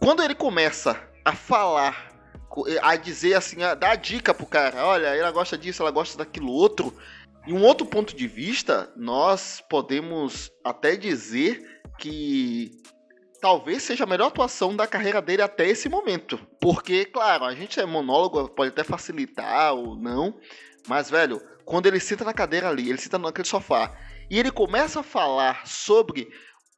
quando ele começa a falar, a dizer assim, a dar dica pro cara, olha, ela gosta disso, ela gosta daquilo outro. Em um outro ponto de vista, nós podemos até dizer que talvez seja a melhor atuação da carreira dele até esse momento. Porque, claro, a gente é monólogo, pode até facilitar ou não, mas, velho, quando ele senta na cadeira ali, ele senta naquele sofá, e ele começa a falar sobre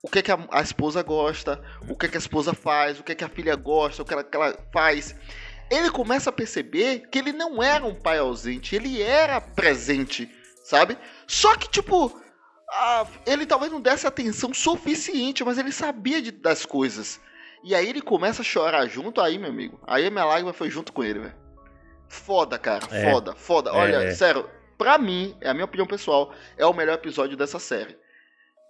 o que, é que a, a esposa gosta, o que, é que a esposa faz, o que, é que a filha gosta, o que ela, que ela faz. Ele começa a perceber que ele não era um pai ausente, ele era presente, sabe? Só que, tipo, ah, ele talvez não desse atenção suficiente, mas ele sabia de- das coisas. E aí ele começa a chorar junto, aí, meu amigo. Aí a minha lágrima foi junto com ele, velho. Foda, cara. É. Foda, foda. É, Olha, é. sério, pra mim, é a minha opinião pessoal, é o melhor episódio dessa série.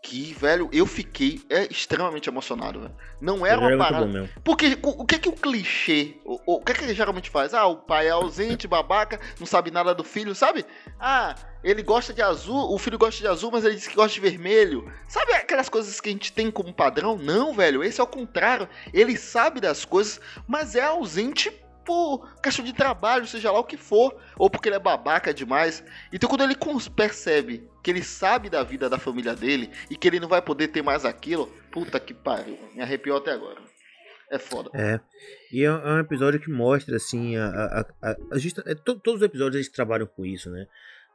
Que, velho, eu fiquei é, extremamente emocionado, velho. Não era Era uma parada. bom. Porque o, o que que o clichê, o, o que que ele geralmente faz? Ah, o pai é ausente, babaca, não sabe nada do filho, sabe? Ah, ele gosta de azul, o filho gosta de azul, mas ele diz que gosta de vermelho. Sabe aquelas coisas que a gente tem como padrão? Não, velho, esse é o contrário. Ele sabe das coisas, mas é ausente por questão de trabalho, seja lá o que for, ou porque ele é babaca demais. Então quando ele percebe que ele sabe da vida da família dele e que ele não vai poder ter mais aquilo, puta que pariu, me arrepiou até agora. É foda. É. E é é um episódio que mostra, assim, a, a, a- a justa- é, to- todos os episódios eles trabalham com isso, né?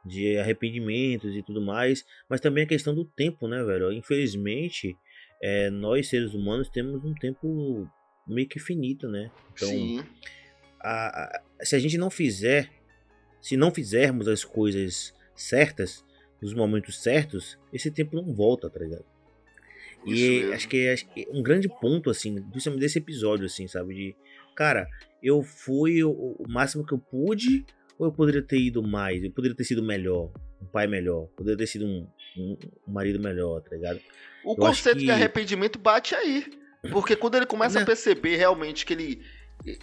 De arrependimentos e tudo mais, mas também a questão do tempo, né, velho? Infelizmente, é, nós seres humanos temos um tempo meio que finito, né? Então, Sim. A- a- se a gente não fizer, se não fizermos as coisas certas, nos momentos certos, esse tempo não volta, tá ligado? E acho que, acho que um grande ponto, assim, principalmente desse episódio, assim, sabe? De, cara, eu fui o, o máximo que eu pude, ou eu poderia ter ido mais? Eu poderia ter sido melhor, um pai melhor, poderia ter sido um, um- um marido melhor, tá ligado? O Eu conceito que- de arrependimento bate aí. Porque quando ele começa a Né? perceber realmente que ele,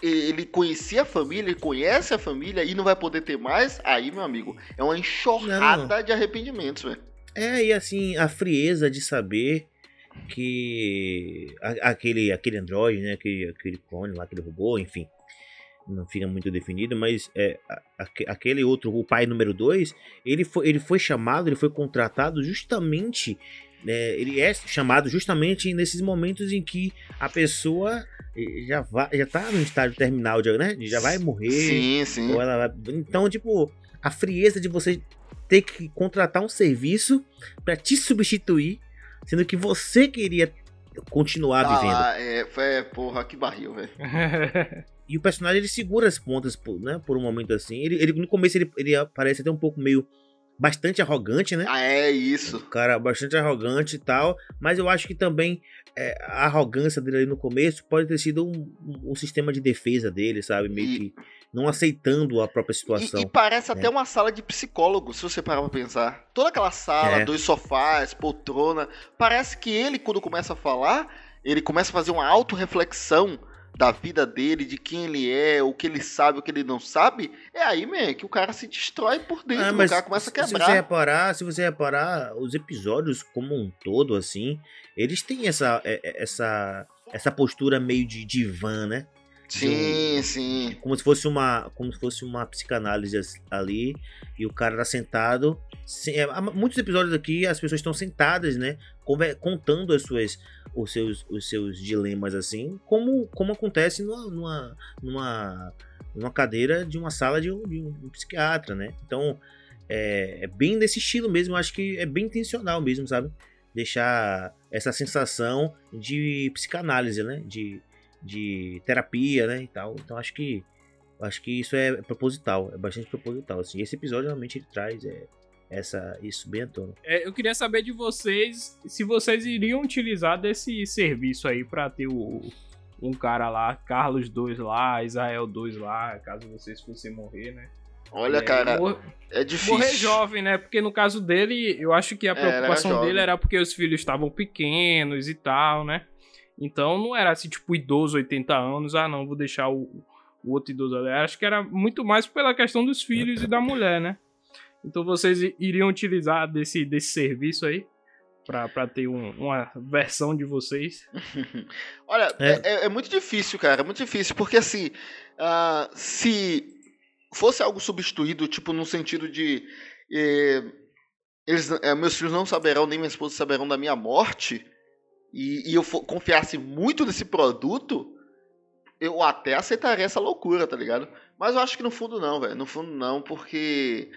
ele conhecia a família, ele conhece a família e não vai poder ter mais, aí, meu amigo, é uma enxurrada de arrependimentos, velho. É, e assim, a frieza de saber que aquele, aquele androide, né, aquele, aquele clone lá, aquele robô, enfim, não fica muito definido, mas é, aquele outro, o pai número 2, ele foi, ele foi chamado, ele foi contratado justamente, né, ele é chamado justamente nesses momentos em que a pessoa eh, já, vai, já tá no estágio terminal, de, né, já vai morrer, Sim, sim. ou ela vai... Então, tipo, a frieza de você ter que contratar um serviço pra te substituir, sendo que você queria continuar Tá vivendo. lá, é, é, porra, que barril, velho. E o personagem ele segura as pontas, por, né, por um momento assim. Ele, ele- no começo ele, ele parece até um pouco meio bastante arrogante, né? Ah, é isso. Um cara bastante arrogante e tal, mas eu acho que também é, a arrogância dele ali no começo pode ter sido um, um- sistema de defesa dele, sabe? Meio E- que não aceitando a própria E, situação. e parece né? até uma sala de psicólogo, se você parar pra pensar. Toda aquela sala, É. dois sofás, poltrona. Parece que ele, quando começa a falar, ele começa a fazer uma autorreflexão da vida dele, de quem ele é, o que ele sabe, o que ele não sabe. É aí, man, que o cara se destrói por dentro. Ah, o cara começa a se- Se quebrar. você reparar, se você reparar, os episódios como um todo, assim, eles têm essa, é- é- essa, essa postura meio de divã, né? Sim, sim. Como se fosse uma, como se fosse uma psicanálise ali e o cara tá sentado. se- é, muitos episódios aqui as pessoas estão sentadas, né? Contando as suas, os, seus, os seus dilemas assim, como, como acontece numa, numa, numa, cadeira de uma sala de um, de um psiquiatra, né? Então é, é, bem desse estilo mesmo, acho que é bem intencional mesmo, sabe? Deixar essa sensação de psicanálise, né? De, de terapia, né? E tal. Então acho que acho que isso é proposital, é bastante proposital. Assim. Esse episódio realmente ele traz é, essa, isso bem à tona. É, eu queria saber de vocês se vocês iriam utilizar desse serviço aí para ter o, um cara lá, Carlos 2 lá, Israel 2 lá, caso vocês fossem morrer, né? Olha, é, cara, mor... é difícil. Morrer jovem, né? Porque no caso dele, eu acho que a é, preocupação era dele era porque os filhos estavam pequenos e tal, né? Então não era assim, tipo, idoso, 80 anos, ah não, vou deixar o, o outro idoso ali. Acho que era muito mais pela questão dos filhos e da mulher, né? Então vocês iriam utilizar desse, desse serviço aí? para ter um, uma versão de vocês? Olha, é. É, é. muito difícil, cara. É muito difícil. Porque assim, uh, se fosse algo substituído, tipo, no sentido de. Eh, eles, eh, meus filhos não saberão, nem minha esposa saberão da minha morte, e, e eu for, confiasse muito nesse produto, eu até aceitaria essa loucura, tá ligado? Mas eu acho que no fundo não, velho. No fundo não, porque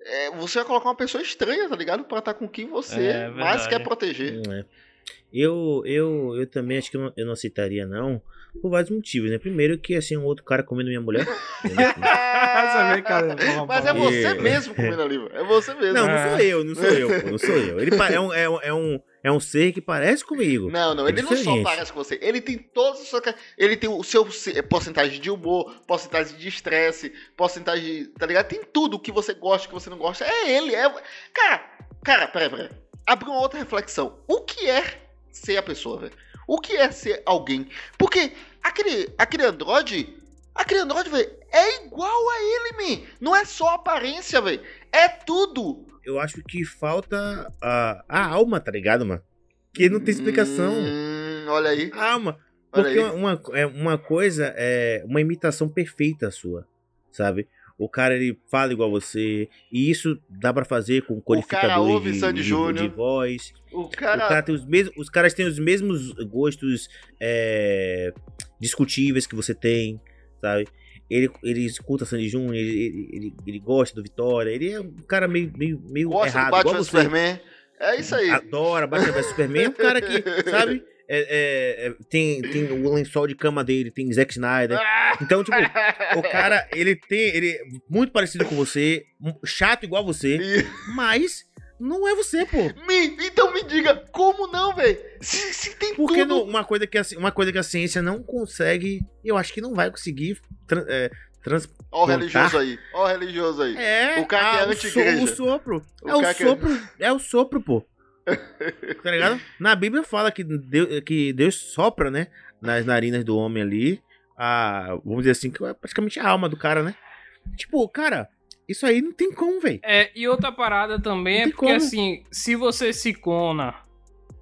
é, você vai colocar uma pessoa estranha, tá ligado? Pra estar com quem você é, mais quer proteger. É. Eu, eu, eu também acho que eu não, eu não aceitaria, não. Por vários motivos, né? Primeiro que, assim, um outro cara comendo minha mulher. Mas é você mesmo comendo ali, É você mesmo. Não, não sou eu, não sou eu, pô, não sou eu. Ele é um, é um, é um, é um ser que parece comigo. Não, não, é ele diferente. não só parece com você. Ele tem todos os seus... Ele tem o seu porcentagem de humor, porcentagem de estresse, porcentagem... Tá ligado? Tem tudo que você gosta, que você não gosta. É ele, é... Cara, cara, peraí, peraí. Abre uma outra reflexão. O que é ser a pessoa, velho? O que é ser alguém? Porque aquele, aquele androide, aquele androide, velho, é igual a ele, man. Não é só aparência, velho. É tudo. Eu acho que falta a, a alma, tá ligado, mano? Que não tem explicação. Hum, olha aí. A alma. Porque uma, uma, é, uma coisa é uma imitação perfeita sua, sabe? O cara ele fala igual você. E isso dá para fazer com codificadores de, de, de, voz. O cara... o cara tem os mesmos, os caras têm os mesmos gostos é, discutíveis que você tem, sabe? Ele, ele escuta Sandy Júnior, ele, ele, ele, gosta do Vitória, ele é um cara meio, meio, meio gosta errado. Gosta do Batman Superman. É isso aí. Adora Batman Superman. É um cara que, sabe? É, é, é, tem, tem o lençol de cama dele, tem Zack Snyder. Então, tipo, o cara, ele tem. Ele é muito parecido com você, chato igual você, mas não é você, pô. Me, então me diga, como não, velho? Se, se, tem Porque tudo... uma, coisa que a, uma coisa que a ciência não consegue, eu acho que não vai conseguir é, trans, Ó o religioso aí, ó o religioso aí. É, o cara que é anti-igreja. O sopro. O é o sopro, é... é o sopro, pô. Tá ligado? Na Bíblia fala que Deus, que Deus sopra, né? Nas narinas do homem ali. A, vamos dizer assim, que é praticamente a alma do cara, né? Tipo, cara, isso aí não tem como, velho. É, e outra parada também é porque, como. assim, se você se clona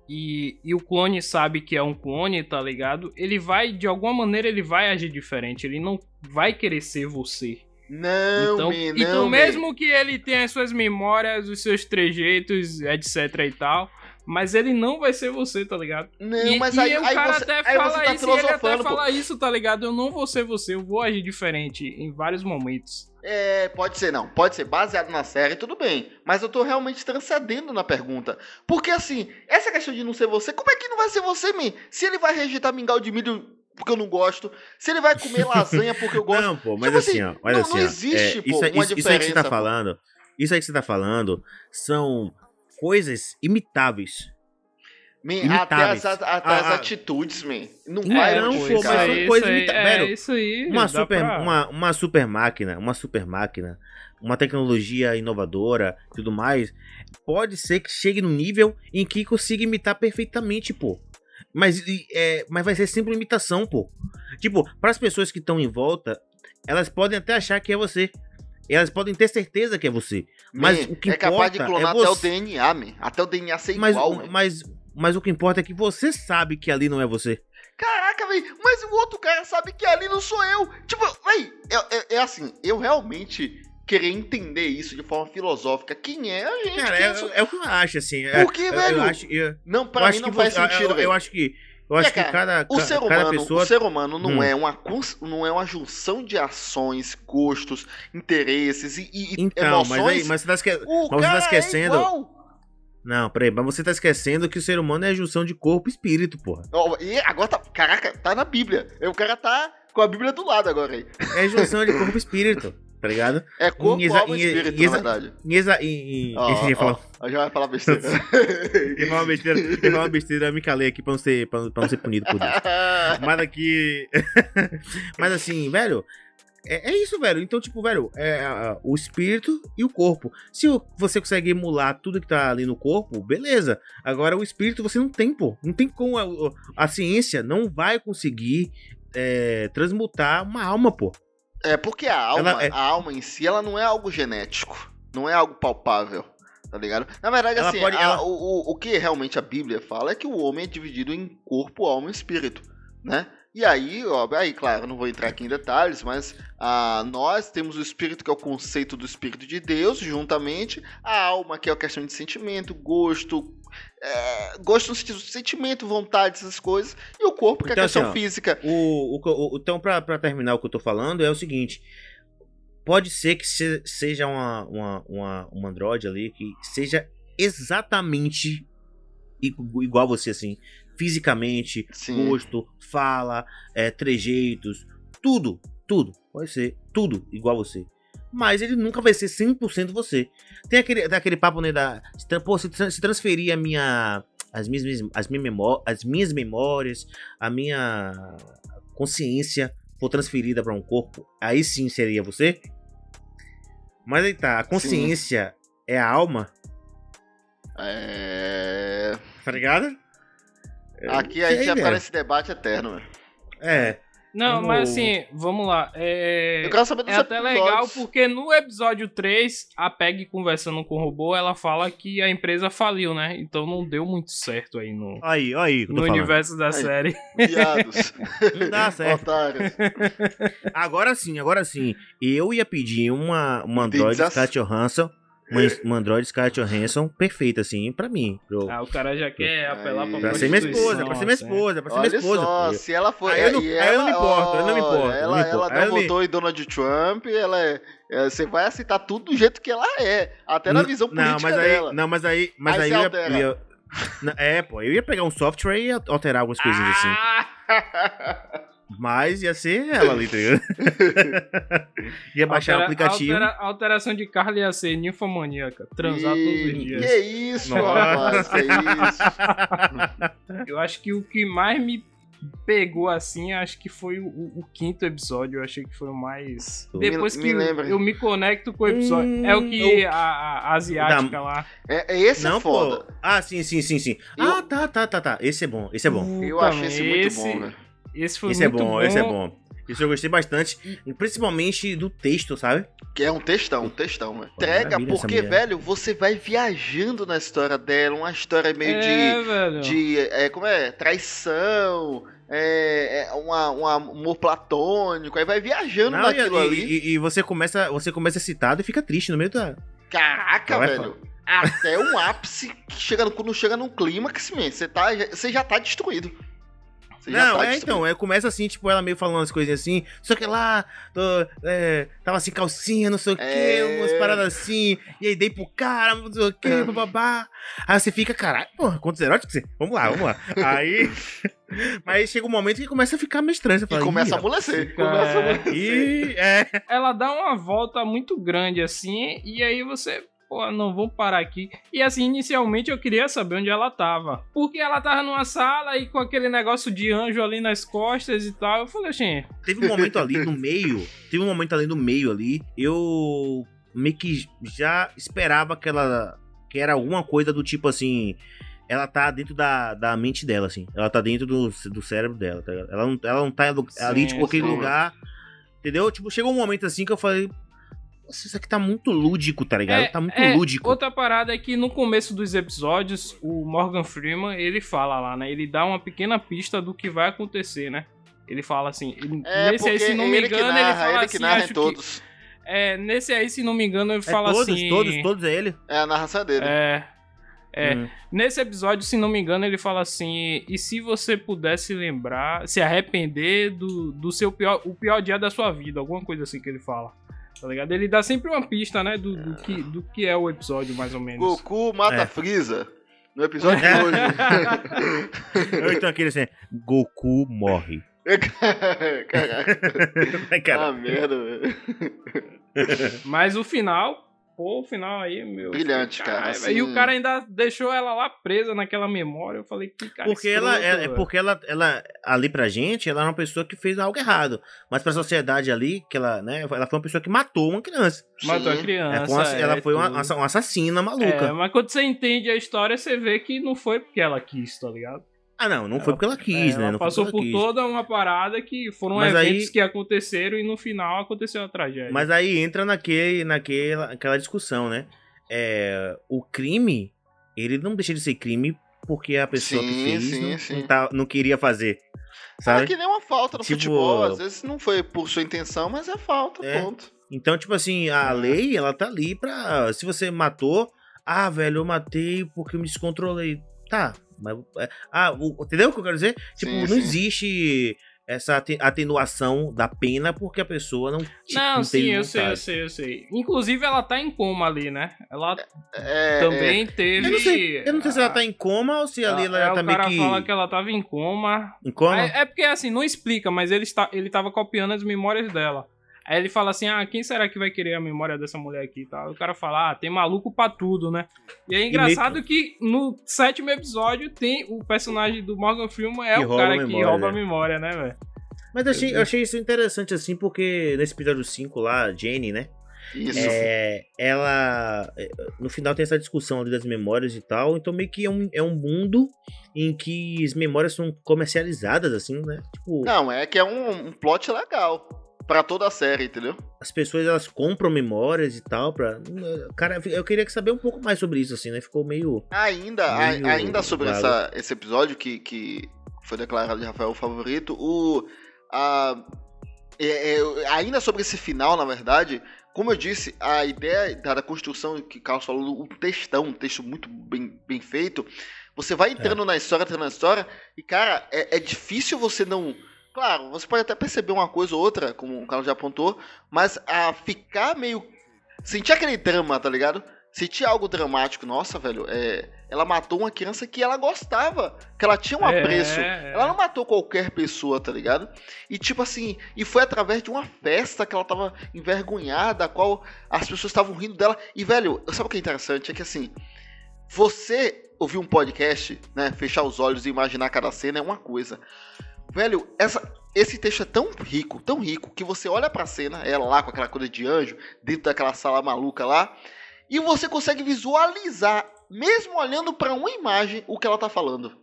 e, e o clone sabe que é um clone, tá ligado? Ele vai, de alguma maneira, ele vai agir diferente. Ele não vai querer ser você. Não, então, man, não, então mesmo que ele tenha as suas memórias, os seus trejeitos, etc e tal, mas ele não vai ser você, tá ligado? Não, e, mas aí, e o aí cara você, até fala tá isso, ele até fala isso, tá ligado? Eu não vou ser você, eu vou agir diferente em vários momentos. É, pode ser não, pode ser baseado na série, tudo bem. Mas eu tô realmente transcendendo na pergunta. Porque assim, essa questão de não ser você, como é que não vai ser você, man? Se ele vai rejeitar mingau de milho porque eu não gosto, se ele vai comer lasanha porque eu gosto. Não, pô, mas tipo assim, assim, ó, mas não, assim, não existe, é, pô, isso, uma isso, isso aí que você tá pô. falando, isso aí que você tá falando são coisas imitáveis. Man, até as, até as ah, atitudes, man. Não é, vai não, pô, mas são coisas imitáveis. É, isso aí. Uma super, pra... uma, uma super máquina, uma super máquina, uma tecnologia inovadora tudo mais, pode ser que chegue no nível em que consiga imitar perfeitamente, pô. Mas, é, mas vai ser sempre imitação, pô. Tipo, para as pessoas que estão em volta, elas podem até achar que é você. Elas podem ter certeza que é você. Mas man, o que é capaz de clonar é até o DNA, man. Até o DNA ser mas, igual, man. Mas, mas o que importa é que você sabe que ali não é você. Caraca, velho, mas o outro cara sabe que ali não sou eu. Tipo, véi, é, é, é, assim, eu realmente querer entender isso de forma filosófica. Quem é a gente? Cara, é, é é o que eu acho, assim. é- Por que, eu- velho? Eu, acho, eu, Não, eu pra acho mim não faz você- eu- sentido, eu, eu acho que. Eu acho É, cara, que cada, O ser, cada humano, pessoa. o ser humano não, Hum. é uma, não é uma junção de ações, gostos, interesses e, e Então, emoções. mas aí, mas você tá esque... o mas você tá cara esquecendo- É. Não, peraí, mas você tá esquecendo que o ser humano é a junção de corpo e espírito, porra. Ó, E agora tá. Caraca, tá na Bíblia. O cara tá com a Bíblia do lado agora aí. É junção de corpo e espírito, tá ligado? É corpo, Em exa- alma e espírito, exa- na verdade. Em exa... em, em... Ó, falar. ó, já vai falar besteira. Eu falar uma besteira, eu falar besteira, eu me calei aqui pra não ser, pra, pra não ser punido por isso. Mas aqui. Mas assim, velho. É, é isso, velho. Então, tipo, velho, é o espírito e o corpo. Se você consegue emular tudo que tá ali no corpo, beleza. Agora, o espírito você não tem, pô. Não tem como. A, a ciência não vai conseguir é, transmutar uma alma, pô. É porque a alma, é- a alma em si, ela não é algo genético. Não é algo palpável. Tá ligado? Na verdade, Ela assim, pode- a- ela- o, o, o que realmente a Bíblia fala é que o homem é dividido em corpo, alma e espírito, né? E aí, ó, aí, claro, não vou entrar aqui em detalhes, mas ah, nós temos o espírito, que é o conceito do espírito de Deus, juntamente a alma, que é a questão de sentimento, gosto, é, gosto no sentido de sentimento, vontade, essas coisas, e o corpo, que é Então, a questão assim, ó, física. O, o- o- então, pra, pra terminar o que eu tô falando, é o seguinte. Pode ser que se- seja uma, uma, uma, um androide ali que seja exatamente igu- igual a você, assim. Fisicamente, Sim. gosto, fala, é, trejeitos, tudo, tudo. Pode ser tudo igual a você. Mas ele nunca vai ser 100% você. Tem aquele, tem aquele papo, né, da... Pô, se, se transferir a minha... As minhas, as, minhas memó- as minhas memórias, a minha consciência for transferida para um corpo, aí sim seria você? Mas aí tá, a consciência é a alma, É... tá ligado? Aqui a gente velho. nesse debate eterno, velho. É. Não, mas assim, vamos lá. É, Eu quero saber dos é até episódios. legal porque no episódio 3, a Peg conversando com o robô, ela fala que a empresa faliu, né? Então não deu muito certo aí no, Aí, aí, no falando. universo da Aí. série. Viados. Não dá certo. Otários. Agora sim, agora sim. Eu ia pedir uma, uma Android Scarlett Johansson. Uma, uma Android Scarlett Johansson perfeita, assim, pra mim. Pro, Ah, o cara já quer apelar pra pra ser minha esposa, pra ser minha assim. esposa, pra ser minha Olha esposa. só, se ela for. Aí eu não- aí eu não me importo, eu não me importo, não Ela, importo. ela não me- votou em Donald Trump, ela é, é, Você vai aceitar tudo do jeito que ela é. Até na visão política não, mas aí, dela. Não, mas aí. Mas Aí aí, você eu É, pô, eu ia pegar um software e ia alterar algumas coisinhas assim. Ah! Mas ia ser ela ali, tá ligado? ia baixar o Altera- aplicativo. altera- alteração de Carla ia ser ninfomaníaca. Transar todos os E- dias. Que isso, Nossa. rapaz, que isso. Eu acho que o que mais me pegou assim, acho que foi o, o quinto episódio. Eu achei que foi o mais. Me- Depois me que lembra. eu me conecto com o episódio. Hum, é o que eu- a, a- a asiática lá. É, é esse Não, é foda. pô. Ah, sim, sim, sim, sim. Eu- Ah, tá, tá, tá, tá. Esse é bom, esse é bom. Eu Puta, achei esse muito esse- bom, velho. Esse foi Esse é muito bom, esse é bom. Isso eu gostei bastante. Principalmente do texto, sabe? Que é um textão, um textão, velho. Pô, Entrega, porque, velho, você vai viajando na história dela, uma história meio de. É, velho. de é, como é? Traição, é, é uma, um amor platônico, aí vai viajando Não, e, naquilo e- ali. e- e você começa, você começa excitado e fica triste no meio da. Caraca, velho. Até um ápice que chega no, quando chega num clímax, você tá, você já tá destruído. Você já Não, tá é então, é, começa assim, tipo, ela meio falando umas coisinhas assim, só que lá, tô, é, tava assim, calcinha, não sei o que, É. umas paradas assim, e aí dei pro cara, não sei o que, É. bababá. Aí você fica, caralho, porra, quantos eróticos você? Vamos lá, vamos lá. Aí. Mas aí chega um momento que começa a ficar meio estranho. Você E fala, começa a "Ih, amolecer. fica- Começa a amolecer. E é. ela dá uma volta muito grande assim, e aí você, pô, não vou parar aqui. E assim, inicialmente eu queria saber onde ela tava. Porque ela tava numa sala e com aquele negócio de anjo ali nas costas e tal. Eu falei, assim, Teve um momento ali no meio. Teve um momento ali no meio ali. Eu meio que já esperava que ela. Que era alguma coisa do tipo assim. Ela tá dentro da, da mente dela, assim. Ela tá dentro do, do cérebro dela, tá? Ela não, ela não tá lu- ali, Sim, tipo, aquele sim. lugar. Entendeu? Tipo, chegou um momento assim que eu falei. Nossa, isso aqui tá muito lúdico, tá ligado? É, tá muito é, lúdico. Outra parada é que no começo dos episódios, o Morgan Freeman, ele fala lá, né? Ele dá uma pequena pista do que vai acontecer, né? Ele fala assim, ele- É, nesse aí, porque se não me ele que engano, narra, ele fala ele assim, que narra acho em que todos. É, nesse aí, se não me engano, ele É fala todos, assim. todos, todos é ele. É a narração dele. É. É. Hum. Nesse episódio, se não me engano, ele fala assim: e se você pudesse lembrar, se arrepender do, do seu pior, o pior dia da sua vida, alguma coisa assim que ele fala. Tá ligado? Ele dá sempre uma pista, né? Do, do que, do que é o episódio, mais ou menos. Goku mata É. Freeza. No episódio de hoje. Ou então aquele assim, Goku morre. Caraca. Ai, cara, Ah, merda, velho. Mas o final, pô, o final aí, meu. Brilhante, cara, caralho, assim- E o cara ainda deixou ela lá presa naquela memória. Eu falei, que cara. porque ela, escroto, é, é velho. porque ela, ela, ali pra gente, ela era uma pessoa que fez algo errado. Mas pra sociedade ali, que ela, né, ela foi uma pessoa que matou uma criança. Matou a Sim. criança. É, a- ela é, foi uma, tudo. uma assassina É, maluca. mas quando você entende a história, você vê que não foi porque ela quis, tá ligado? Ah, não, não foi porque ela quis, É, né? ela Não foi passou porque por ela quis. toda uma parada que foram Mas eventos aí- que aconteceram e no final aconteceu a tragédia. Mas aí entra naquele, naquela aquela discussão, né? É, o crime, ele não deixa de ser crime porque a pessoa que Sim, fez sim, não, sim. Não, tá- não queria fazer. É Sabe? que nem uma falta no Tipo- futebol. Às vezes não foi por sua intenção, mas é falta, É. ponto. Então, tipo assim, a lei, ela tá ali pra. Se você matou, ah, velho, eu matei porque eu me descontrolei. Tá, mas. é, Ah, o- entendeu o que eu quero dizer? Tipo, Sim, não sim. existe essa ate- atenuação da pena porque a pessoa não. tipo, Não, sim, teve eu sei, eu sei, eu sei. Inclusive, ela tá em coma ali, né? Ela É, também teve. Eu não sei, eu não sei se ela tá em coma ou se ali ela, é, tá o meio cara que. fala que ela tava em coma. Em coma? É, é porque assim, não explica, mas ele, está, ele tava copiando as memórias dela. Aí ele fala assim: ah, quem será que vai querer a memória dessa mulher aqui e tal? O cara fala: ah, tem maluco pra tudo, né? E é engraçado que no sétimo episódio tem o personagem do Morgan Freeman é Que o cara a que memória, rouba a né? memória, né, velho? Mas eu achei, eu achei isso interessante, assim, porque nesse episódio 5 lá, Jenny, né? Isso. É, ela. é, No final tem essa discussão ali das memórias e tal. Então, meio que é um, é um mundo em que as memórias são comercializadas, assim, né? Tipo, Não, é que é um, um plot legal. Pra toda a série, entendeu? as pessoas elas compram memórias e tal. Pra... Cara, eu queria saber um pouco mais sobre isso, assim, né? Ficou meio. Ainda, a- Meio ainda sobre vago. essa, esse episódio que, que foi declarado de Rafael o favorito, o. A, é- é, ainda sobre esse final, na verdade, como eu disse, a ideia da, construção que o Carlos falou, um textão, um texto muito bem, bem feito. Você vai entrando na história, entrando na história, e cara, é, é difícil você não. Claro, você pode até perceber uma coisa ou outra, como o Carlos já apontou, mas a ficar meio. Sentir aquele drama, tá ligado? Sentir algo dramático, nossa, velho, é, ela matou uma criança que ela gostava, que ela tinha um É, apreço. é. Ela não matou qualquer pessoa, tá ligado? E tipo assim, e foi através de uma festa que ela tava envergonhada, a qual as pessoas estavam rindo dela. E velho, sabe o que é interessante? É que assim, você ouvir um podcast, né, fechar os olhos e imaginar cada cena é uma coisa. Velho, essa, esse texto é tão rico, tão rico, que você olha pra cena, ela lá com aquela coisa de anjo, dentro daquela sala maluca lá, e você consegue visualizar, mesmo olhando pra uma imagem, o que ela tá falando.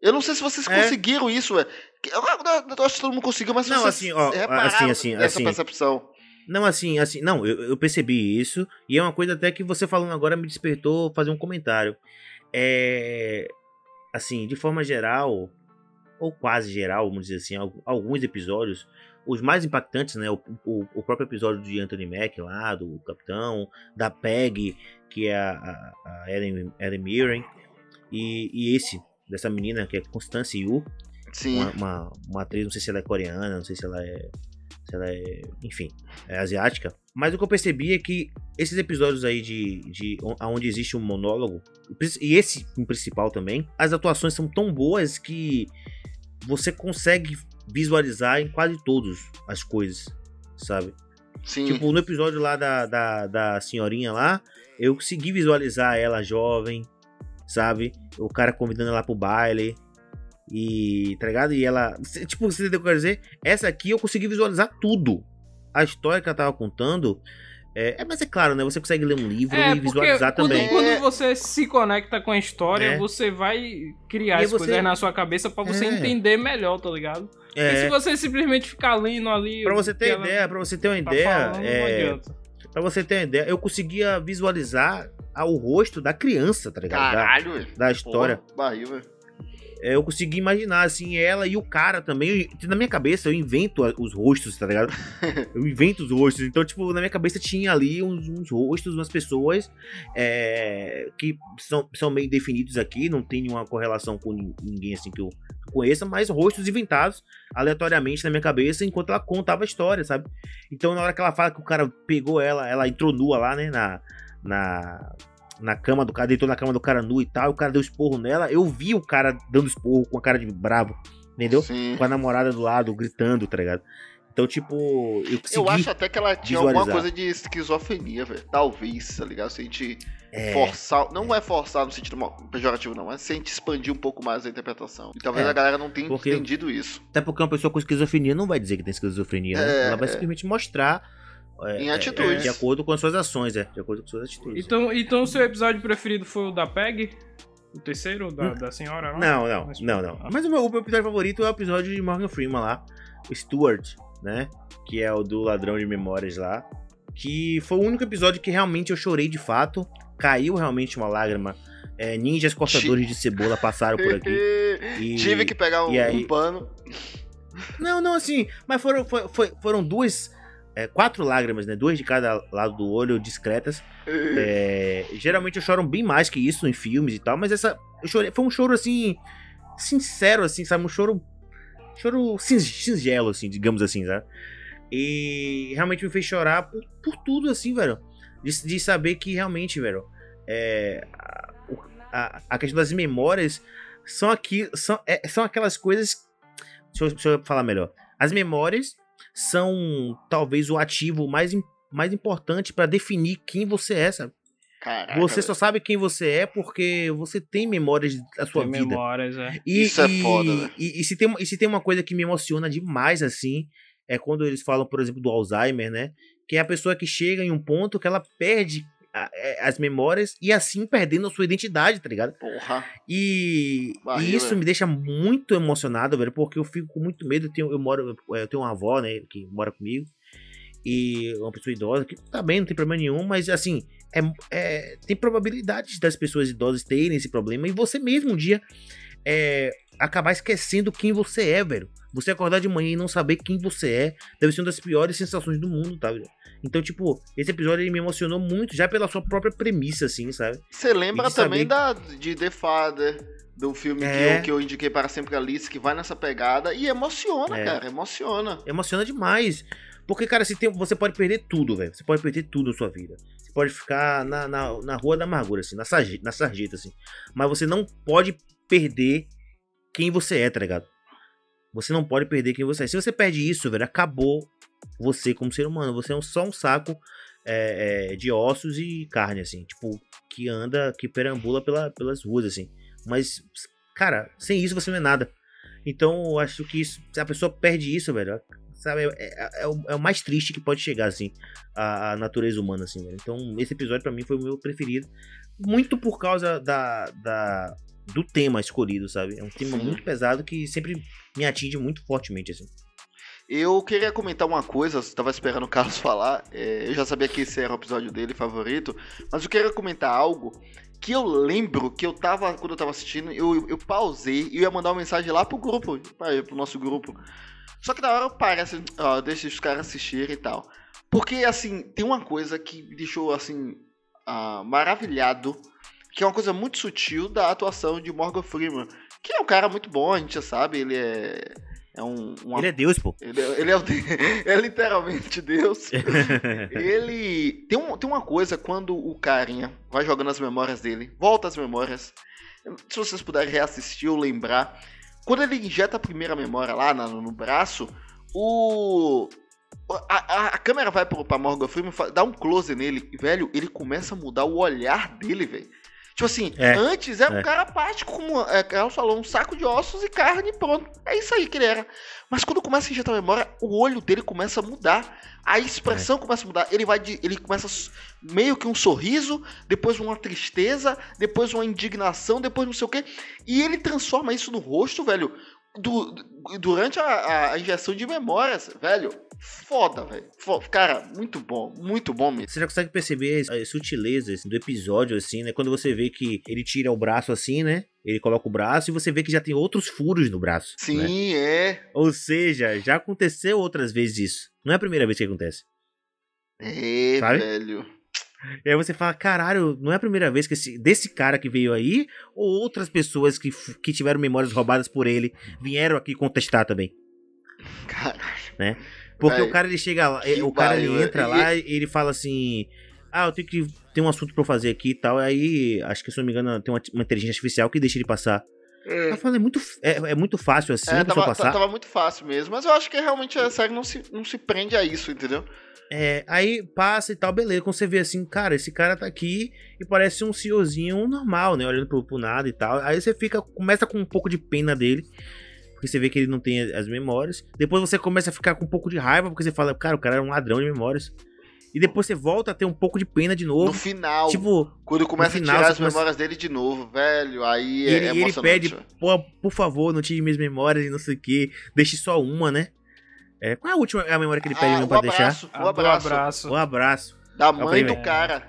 Eu não sei se vocês É. conseguiram isso, velho. Eu, eu- eu acho que todo mundo conseguiu, mas se Não, vocês assim, ó, assim, assim, nessa assim. percepção. Não, assim, assim, não, eu, eu percebi isso, e é uma coisa até que você falando agora me despertou fazer um comentário. É. Assim, de forma geral, ou quase geral, vamos dizer assim, al- alguns episódios, os mais impactantes, né? O, o, o próprio episódio de Anthony Mack lá, do Capitão, da Peg, que é a, a, a Ellen, Ellen Mirren, e, e esse, dessa menina, que é Constance Yu, Sim. uma, uma, uma atriz, não sei se ela é coreana, não sei se ela é. Se ela é. Enfim, é asiática. Mas o que eu percebi é que esses episódios aí de. de on- onde existe um monólogo, e esse em principal também, as atuações são tão boas que você consegue visualizar em quase todos as coisas, sabe? Sim. Tipo, no episódio lá da, da, da senhorinha lá, eu consegui visualizar ela jovem, sabe? O cara convidando ela pro baile. E, tá ligado? E ela. Tipo, você entendeu o que eu quero dizer? Essa aqui eu consegui visualizar tudo. A história que ela tava contando. É, é, mas é claro, né? Você consegue ler um livro É, e porque visualizar quando, também. quando você se conecta com a história, É. você vai criar E as você- coisas na sua cabeça pra você É. entender melhor, tá ligado? Porque se É, você simplesmente ficar lendo ali. pra você o que ter ela ideia, pra você ter uma tá ideia, falando, não é, adianta. pra você ter uma ideia, eu conseguia visualizar o rosto da criança, tá ligado? Da- Caralho, velho. da história. Porra, barril, velho. É, eu consegui imaginar, assim, ela e o cara também. Na minha cabeça, eu invento os rostos, tá ligado? eu invento os rostos. Então, tipo, na minha cabeça tinha ali uns, uns rostos, umas pessoas é, que são, são meio definidos aqui, não tem nenhuma correlação com ninguém, assim, que eu conheça, mas rostos inventados aleatoriamente na minha cabeça enquanto ela contava a história, sabe? Então, na hora que ela fala que o cara pegou ela, ela entrou nua lá, né, na. na na cama do cara, deitou na cama do cara nu e tal, o cara deu esporro nela. Eu vi o cara dando esporro com a cara de bravo, entendeu? Sim. Com a namorada do lado, gritando, tá ligado? Então, tipo, eu Eu acho até que ela tinha visualizar. alguma coisa de esquizofrenia, velho. Talvez, tá ligado? Se a gente é, forçar. Não é forçar no sentido pejorativo, não. Mas se a gente expandir um pouco mais a interpretação. E talvez é, a galera não tenha porque, entendido isso. Até porque uma pessoa com esquizofrenia não vai dizer que tem esquizofrenia, né? É, ela vai é. simplesmente mostrar é, em é, atitudes. de acordo com as suas ações, é. De acordo com suas atitudes. Então, então o seu episódio preferido foi o da Peg? O terceiro, da, hum. da senhora lá? Não, não, Mas, não, não. Mas o meu, o meu, episódio favorito é o episódio de Morgan Freeman lá, o Stuart, né? Que é o do ladrão de memórias lá. Que foi o único episódio que realmente eu chorei de fato. Caiu realmente uma lágrima. É, ninjas cortadores de cebola passaram por aqui. E, Tive que pegar um, aí... um pano. Não, não, assim, mas foram, foi, foi, foram duas é, quatro lágrimas, né? Duas de cada lado do olho, discretas. É, geralmente eu choro bem mais que isso em filmes e tal, mas essa. Eu chorei, foi um choro assim. Sincero, assim, sabe? Um choro. Choro singelo, assim, digamos assim, sabe? E realmente me fez chorar por, por tudo, assim, velho. De, de saber que realmente, velho. É, a, a, questão das memórias são aqui. São, é, são aquelas coisas. Deixa eu, deixa eu falar melhor. As memórias são talvez o ativo mais, mais importante para definir quem você é, sabe? Caraca, você só sabe quem você é porque você tem memórias da sua tem vida. Memórias, é. E, Isso é foda, né? E, e, se tem, e se tem uma coisa que me emociona demais, assim, é quando eles falam, por exemplo, do Alzheimer, né? Que é a pessoa que chega em um ponto que ela perde as memórias e assim perdendo a sua identidade, tá ligado? Porra. E, e isso me deixa muito emocionado, velho, porque eu fico com muito medo. Eu, tenho, eu moro, eu tenho uma avó, né, que mora comigo, e uma pessoa idosa, que tá bem, não tem problema nenhum, mas assim, é, é, tem probabilidade das pessoas idosas terem esse problema e você mesmo um dia é, acabar esquecendo quem você é, velho. Você acordar de manhã e não saber quem você é, deve ser uma das piores sensações do mundo, tá? Então, tipo, esse episódio ele me emocionou muito já pela sua própria premissa, assim, sabe? Você lembra também saber... da, de The Father, do filme é. que, eu, que eu indiquei para sempre a Alice, que vai nessa pegada e emociona, é. cara, emociona. Emociona demais. Porque, cara, se tem, você pode perder tudo, velho. Você pode perder tudo na sua vida. Você pode ficar na, na, na rua da amargura, assim, na sarjeta, na sarjeta, assim. Mas você não pode perder quem você é, tá ligado? Você não pode perder quem você é. Se você perde isso, velho, acabou você como ser humano. Você é só um saco é, é, de ossos e carne, assim. Tipo, que anda, que perambula pela, pelas ruas, assim. Mas, cara, sem isso você não é nada. Então, eu acho que isso, se a pessoa perde isso, velho, sabe, é, é, é, o, é o, mais triste que pode chegar, assim, a, a natureza humana, assim, velho. Então, esse episódio para mim foi o meu preferido. Muito por causa da, da, do tema escolhido, sabe? É um tema Sim. muito pesado que sempre me atinge muito fortemente, assim. Eu queria comentar uma coisa, estava esperando o Carlos falar. É, eu já sabia que esse era o episódio dele favorito, mas eu queria comentar algo que eu lembro que eu tava, quando eu tava assistindo, eu, eu pausei e ia mandar uma mensagem lá pro grupo, pro nosso grupo. Só que na hora eu parei assim, ó, deixa os caras assistirem e tal. Porque, assim, tem uma coisa que me deixou, assim, uh, maravilhado, que é uma coisa muito sutil da atuação de Morgan Freeman, que é um cara muito bom, a gente já sabe, ele é é um, uma... Ele é Deus, pô. Ele é, ele é, é literalmente Deus. ele. Tem, um, tem uma coisa quando o carinha vai jogando as memórias dele, volta as memórias. Se vocês puderem reassistir ou lembrar. Quando ele injeta a primeira memória lá no, no braço, o. A, a, a, câmera vai pro, pra Morgan Freeman, dá um close nele, velho, ele começa a mudar o olhar dele, velho. Tipo assim, é, antes era é. um cara apático, como é, Carlos falou, um saco de ossos e carne pronto. É isso aí que ele era. Mas quando começa a injetar a memória, o olho dele começa a mudar. A expressão é. começa a mudar. Ele vai de, ele começa meio que um sorriso, depois uma tristeza, depois uma indignação, depois não sei o quê. E ele transforma isso no rosto, velho, do, durante a, a, injeção de memórias, velho. Foda, velho. Cara, muito bom, muito bom mesmo. Você já consegue perceber as sutilezas do episódio, assim, né? Quando você vê que ele tira o braço assim, né? Ele coloca o braço e você vê que já tem outros furos no braço. Sim, né? é. Ou seja, já aconteceu outras vezes isso. Não é a primeira vez que acontece. É, Sabe? velho. E aí você fala, caralho, não é a primeira vez que esse, desse cara que veio aí, ou outras pessoas que, que tiveram memórias roubadas por ele vieram aqui contestar também. Caralho. Né? Porque o cara ele chega lá, o cara ele entra lá e ele fala assim: Ah, eu tenho que ter um assunto pra eu fazer aqui e tal. Aí, acho que se não me engano, tem uma, uma inteligência artificial que deixa ele passar. Eu falando, é muito, é, é muito fácil assim é, tava, passar. Tava muito fácil mesmo, mas eu acho que realmente a série não se, não se prende a isso, entendeu? É, aí passa e tal, beleza. Quando você vê assim, cara, esse cara tá aqui e parece um CEOzinho normal, né? Olhando pro, pro nada e tal. Aí você fica, começa com um pouco de pena dele. Porque você vê que ele não tem as memórias. Depois você começa a ficar com um pouco de raiva, porque você fala, cara, o cara era um ladrão de memórias. E depois você volta a ter um pouco de pena de novo. No final. Tipo, quando começa final, a tirar as começa... memórias dele de novo, velho. Aí é ele, é ele pede, Pô, por favor, não tire minhas memórias e não sei o que. Deixe só uma, né? É, qual é a última a memória que ele pede ah, pra abraço, deixar? O abraço. O abraço. O abraço. Da mãe do cara.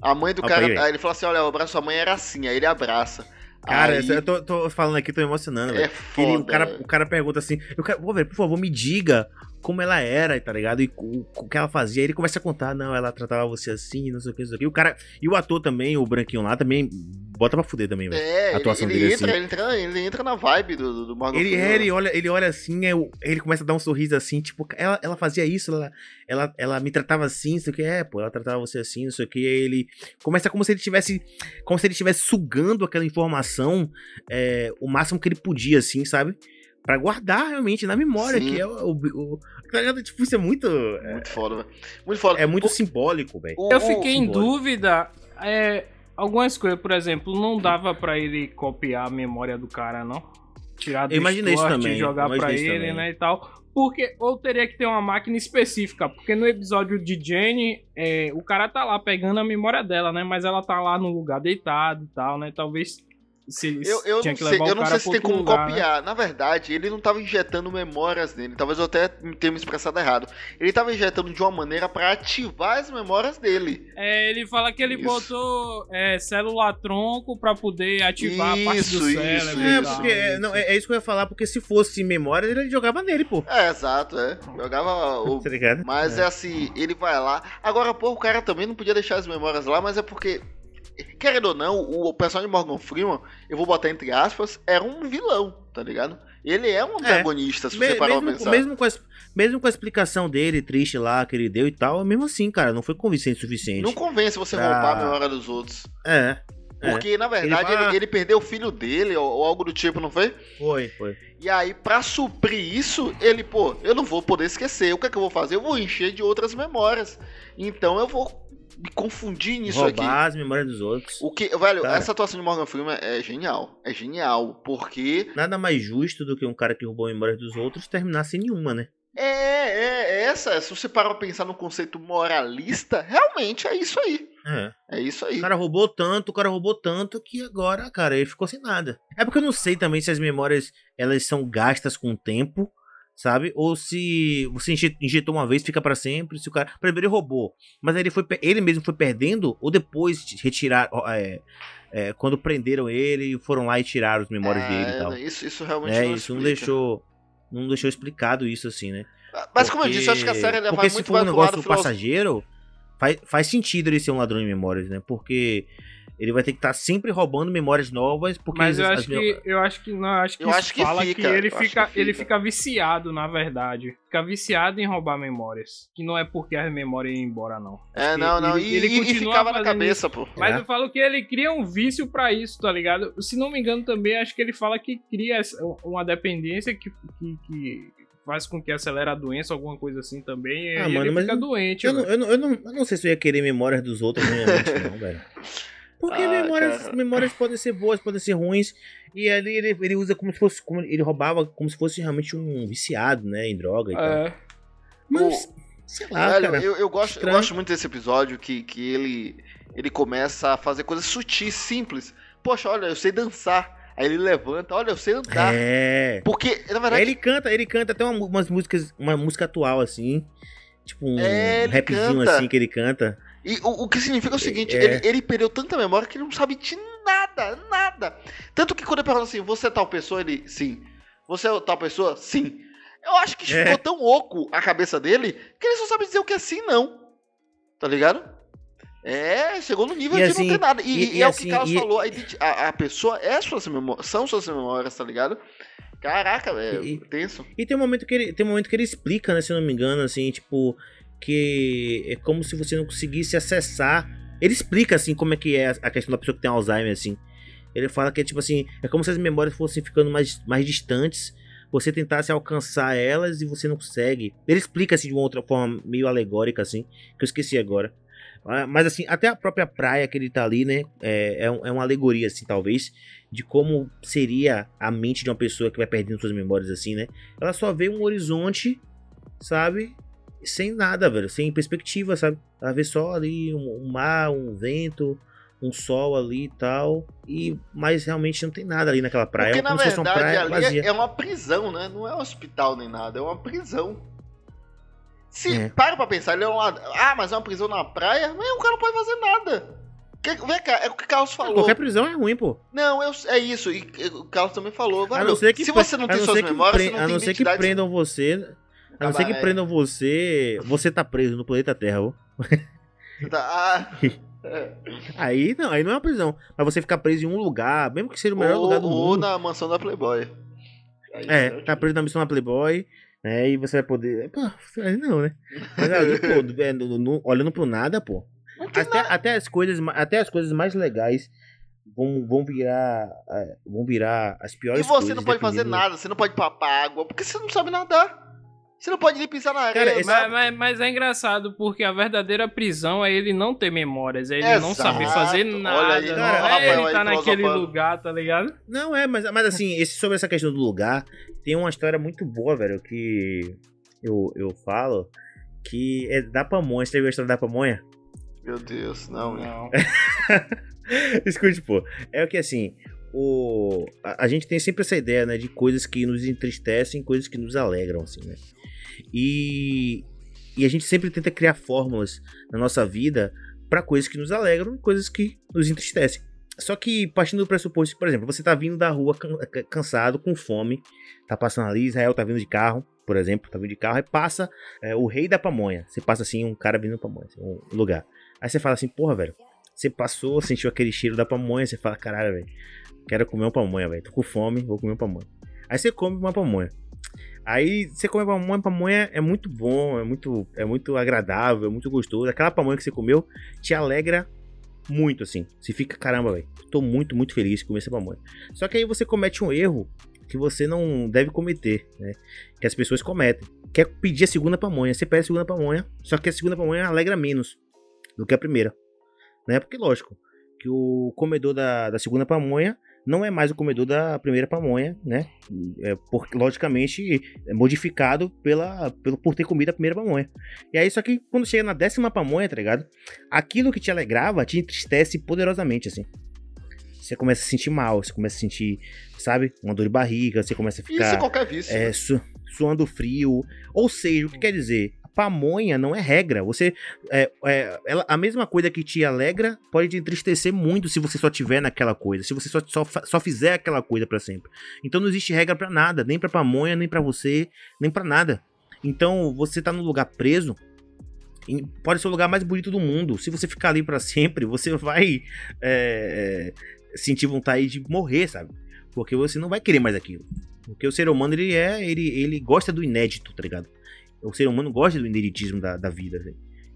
A mãe do cara. Aí ele fala assim: olha, o abraço da mãe era assim. Aí ele abraça. Cara, aí... eu tô, tô, falando aqui, tô emocionando, é Foda, o, cara, o cara pergunta assim: eu quero, pô, velho, por favor, me diga como ela era, tá ligado? E o, o, que ela fazia. Aí ele começa a contar, não, ela tratava você assim, não sei o que, não sei o que. E o cara, e o ator também, o branquinho lá, também bota pra fuder também, velho. É, a atuação ele, ele dele entra, assim. ele, entra, ele entra na vibe do, do ele, é, ele olha, ele olha assim, é, ele começa a dar um sorriso assim, tipo, ela, ela fazia isso, ela, ela, ela me tratava assim, não sei o que, é, pô, ela tratava você assim, não sei o que, aí ele começa como se ele tivesse, como se ele estivesse sugando aquela informação é, o máximo que ele podia, assim, sabe? Pra guardar realmente na memória, Sim. que é o, o, o Tá tipo, isso é muito. É muito foda, velho. Muito foda. É muito o, simbólico, velho. Eu fiquei em dúvida. É, algumas coisas, por exemplo, não dava para ele copiar a memória do cara, não? Tirar do Imaginei isso também. e jogar para ele, também. né, e tal. Porque, ou teria que ter uma máquina específica, porque no episódio de Jenny, é, o cara tá lá pegando a memória dela, né, mas ela tá lá no lugar deitado e tal, né, talvez se eu, eu não sei, eu não sei se tem como lugar, né? copiar. Né? Na verdade, ele não estava injetando memórias nele. Talvez eu até tenha me expressado errado. Ele estava injetando de uma maneira para ativar as memórias dele. É, ele fala que ele isso. botou é, célula tronco para poder ativar isso, a parte do cérebro. É, porque, é, não, é, é, isso que eu ia falar, porque se fosse memória, ele jogava nele, pô. É, exato, é. Jogava o. tá ligado? Mas é. é assim, ele vai lá. Agora, pô, o cara também não podia deixar as memórias lá, mas é porque querendo ou não, o personagem de Morgan Freeman, eu vou botar entre aspas, era um vilão, tá ligado? Ele é um é. antagonista, é. se você parar mesmo, pra pensar. Mesmo com, a, mesmo com a explicação dele, triste lá, que ele deu e tal, mesmo assim, cara, não foi convincente o suficiente. Não convence você pra... roubar a memória dos outros. É. é. Porque, é. na verdade, ele, ele, ele, perdeu o filho dele, ou, ou, algo do tipo, não foi? Foi, foi. E aí, pra suprir isso, ele, pô, eu não vou poder esquecer. O que é que eu vou fazer? Eu vou encher de outras memórias. Então eu vou me confundir nisso Roubar aqui. Roubar as memórias dos outros. O que, velho, cara, essa atuação de Morgan Freeman é genial. É genial, porque. Nada mais justo do que um cara que roubou memórias dos outros terminar sem nenhuma, né? É, é, é essa. Se você parar pra pensar no conceito moralista, realmente é isso aí. É. É isso aí. O cara roubou tanto, o cara roubou tanto que agora, cara, ele ficou sem nada. É porque eu não sei também se as memórias elas são gastas com o tempo sabe? Ou se você injetou uma vez, fica para sempre. Se o cara. Primeiro ele roubou, mas aí ele, foi, ele mesmo foi perdendo, ou depois retirar. É, é, quando prenderam ele, foram lá e tiraram as memórias é, dele e tal. Isso, isso realmente é, não isso não deixou. Não deixou explicado isso assim, né? Ah, mas porque, como eu disse, eu acho que a série vai muito se for um negócio passageiro, faz, faz sentido ele ser um ladrão de memórias, né? Porque ele vai ter que estar tá sempre roubando memórias novas, porque Mas eu acho que eu acho que não, acho que eu acho que fala fica, que ele fica, que ele fica viciado, na verdade. Fica viciado em roubar memórias, que não é porque a memória ia embora não. É, não, não, ele, e, ele e ficava na cabeça, pô. Mas é. eu falo que ele cria um vício para isso, tá ligado? Se não me engano também, acho que ele fala que cria uma dependência que, que, que faz com que acelere a doença, alguma coisa assim também. Ah, e mano, ele fica doente. Eu não, eu, não, eu, não, eu não sei se eu ia querer memórias dos outros realmente, não, velho. Porque ah, memórias, memórias podem ser boas, podem ser ruins. E ali ele, ele usa como se fosse. Como, ele roubava como se fosse realmente um viciado, né? Em droga e é. tal. Mas, o, sei lá, velho, cara. Eu, eu, gosto, eu gosto muito desse episódio que, que ele, ele começa a fazer coisas sutis, simples. Poxa, olha, eu sei dançar. Aí ele levanta, olha, eu sei andar. É. Porque, na verdade. Ele canta, ele canta até uma- umas músicas, uma música atual, assim. Tipo um É, rapzinho canta. assim que ele canta. E o, o que significa o seguinte, É. ele, ele perdeu tanta memória que ele não sabe de nada, nada. Tanto que quando ele pergunta assim, você é tal pessoa, ele, sim. Você é tal pessoa? Sim. Eu acho que É. ficou tão oco a cabeça dele que ele só sabe dizer o que é sim não. Tá ligado? É, chegou no nível E de assim, não ter nada. E, e- e é o assim, que o Carlos e- falou, a, a- pessoa é suas memórias, são suas memórias, tá ligado? Caraca, é E- tenso. E tem um momento que ele, tem um momento que ele explica, né, se eu não me engano, assim, tipo, que é como se você não conseguisse acessar. Ele explica, assim, como é que é a questão da pessoa que tem Alzheimer, assim. Ele fala que é tipo assim, é como se as memórias fossem ficando mais, mais distantes, você tentasse alcançar elas e você não consegue. Ele explica, assim, de uma outra forma meio alegórica, assim, que eu esqueci agora. Ah, Mas, assim, até a própria praia que ele tá ali, né, é, é, é uma alegoria, assim, talvez, de como seria a mente de uma pessoa que vai perdendo suas memórias, assim, né? ela só vê um horizonte, sabe? Sem nada, velho. Sem perspectiva, sabe? Ela vê só ali um, um mar, um vento, um sol ali e tal. E, mas realmente não tem nada ali naquela praia. Porque é na uma verdade praia ali vazia. é, é uma prisão, né? Não é um hospital nem nada, é uma prisão. Se É. para pra pensar, ele é um lado. Ah, mas é uma prisão na praia? Mas o cara não pode fazer nada. Que- Vem cá, é o que o Carlos falou. Qualquer prisão é ruim, pô. Não, eu- é isso. E e o Carlos também falou. A velho, não ser que, se você não a tem suas memórias, pre- você não a tem não ser que prendam você. A não ser que é. prendam você. Você tá preso no planeta Terra, ó. Tá, ah, é. Aí não, aí não é uma prisão. Mas você ficar preso em um lugar, mesmo que seja o melhor ou, lugar do ou mundo. na mansão da Playboy. Aí, É, né, tá preso na missão na Playboy, né? E você vai poder. Pô, aí não, né? Mas ali, pô, é, no- no- olhando pro nada, pô. Não tem Até, até, as coisas, até as coisas mais legais vão, vão virar. é, vão virar as E piores você coisas. não pode fazer nada, você não pode papar água, porque você não sabe nadar. Você não pode nem pisar na Cara, areia. nada. Mas, mas- mas é engraçado porque a verdadeira prisão é ele não ter memórias, é ele não Exato. saber fazer Olha nada. aí, não cara, é Rafael ele aí tá naquele filosofando. lugar, tá ligado? Não, é, mas, mas assim, esse, sobre essa questão do lugar, tem uma história muito boa, velho, que eu, eu falo, que é da pamonha. Você viu a história da pamonha? Meu Deus, não? Não. Escute, pô. É o que assim, o a, a gente tem sempre essa ideia, né, de coisas que nos entristecem, coisas que nos alegram, assim, né? E e a gente sempre tenta criar fórmulas na nossa vida para coisas que nos alegram e coisas que nos entristecem. Só que partindo do pressuposto, por exemplo, você tá vindo da rua can- ca- cansado, com fome, tá passando ali, Israel tá vindo de carro, por exemplo, tá vindo de carro, e passa é, o rei da pamonha. Você passa assim, um cara vindo da pamonha, assim, um lugar. Aí você fala assim, porra, velho, você passou, sentiu aquele cheiro da pamonha, você fala, caralho, velho, quero comer uma pamonha, velho, tô com fome, vou comer uma pamonha. Aí você come uma pamonha. Aí você come pamonha, pamonha é muito bom, é muito, é muito agradável, é muito gostoso. Aquela pamonha que você comeu te alegra muito, assim. Você fica, caramba, velho, tô muito, muito feliz de comer essa pamonha. Só que aí você comete um erro que você não deve cometer, né? Que as pessoas cometem. Que é pedir a segunda pamonha. Você pede a segunda pamonha, só que a segunda pamonha alegra menos do que a primeira. Né? Porque, lógico, que o comedor da, da segunda pamonha não é mais o comedor da primeira pamonha, né? É, por, logicamente, é modificado pela, pelo, por ter comido a primeira pamonha. E aí, só que quando chega na décima pamonha, tá ligado? Aquilo que te alegrava te entristece poderosamente, assim. Você começa a se sentir mal, você começa a sentir, sabe, uma dor de barriga, você começa a Isso é ficar qualquer vício. é, né? su- suando frio. Ou seja, o que quer dizer? Pamonha não é regra. Você é, é, ela- a mesma coisa que te alegra pode te entristecer muito se você só tiver naquela coisa, se você só, só, só fizer aquela coisa pra sempre. Então não existe regra pra nada, nem pra pamonha, nem pra você, nem pra nada. Então você tá num lugar preso. Pode ser o lugar mais bonito do mundo. Se você ficar ali pra sempre, você vai é, é, sentir vontade de morrer, sabe? Porque você não vai querer mais aquilo. Porque o ser humano, ele é. Ele, ele gosta do inédito, tá ligado? O ser humano gosta do ineditismo da, da vida.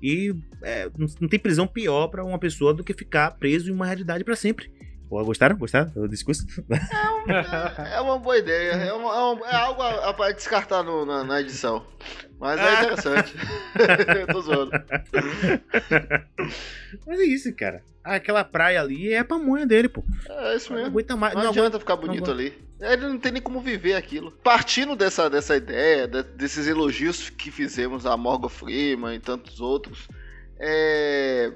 E é, não, tem prisão pior pra uma pessoa do que ficar preso em uma realidade pra sempre. Gostaram? Gostaram do discurso? É uma boa ideia. É, uma- é uma- é algo a, a descartar no- na, na edição. Mas é interessante. Eu tô zoando. Mas é isso, cara. Aquela praia ali é a pamonha dele, pô. É isso Não mesmo. aguenta mais. Não, Não, adianta aguenta. ficar bonito não ali. Ele não tem nem como viver aquilo. Partindo dessa, dessa ideia, de- desses elogios que fizemos a Morgan Freeman e tantos outros, é,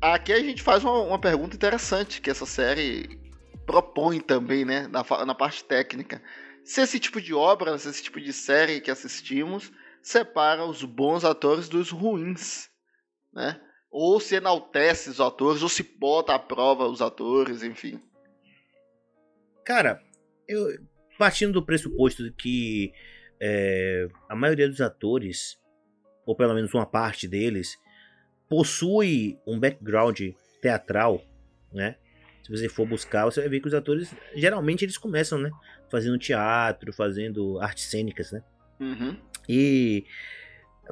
aqui a gente faz uma, uma pergunta interessante, que essa série propõe também, né, na, na parte técnica. Se esse tipo de obra, se esse tipo de série que assistimos separa os bons atores dos ruins, né? Ou se enaltece os atores, ou se bota à prova os atores, enfim. Cara, eu partindo do pressuposto de que é, a maioria dos atores, ou pelo menos uma parte deles, possui um background teatral, né? Se você for buscar, você vai ver que os atores geralmente eles começam, né? Fazendo teatro, fazendo artes cênicas, né? Uhum. E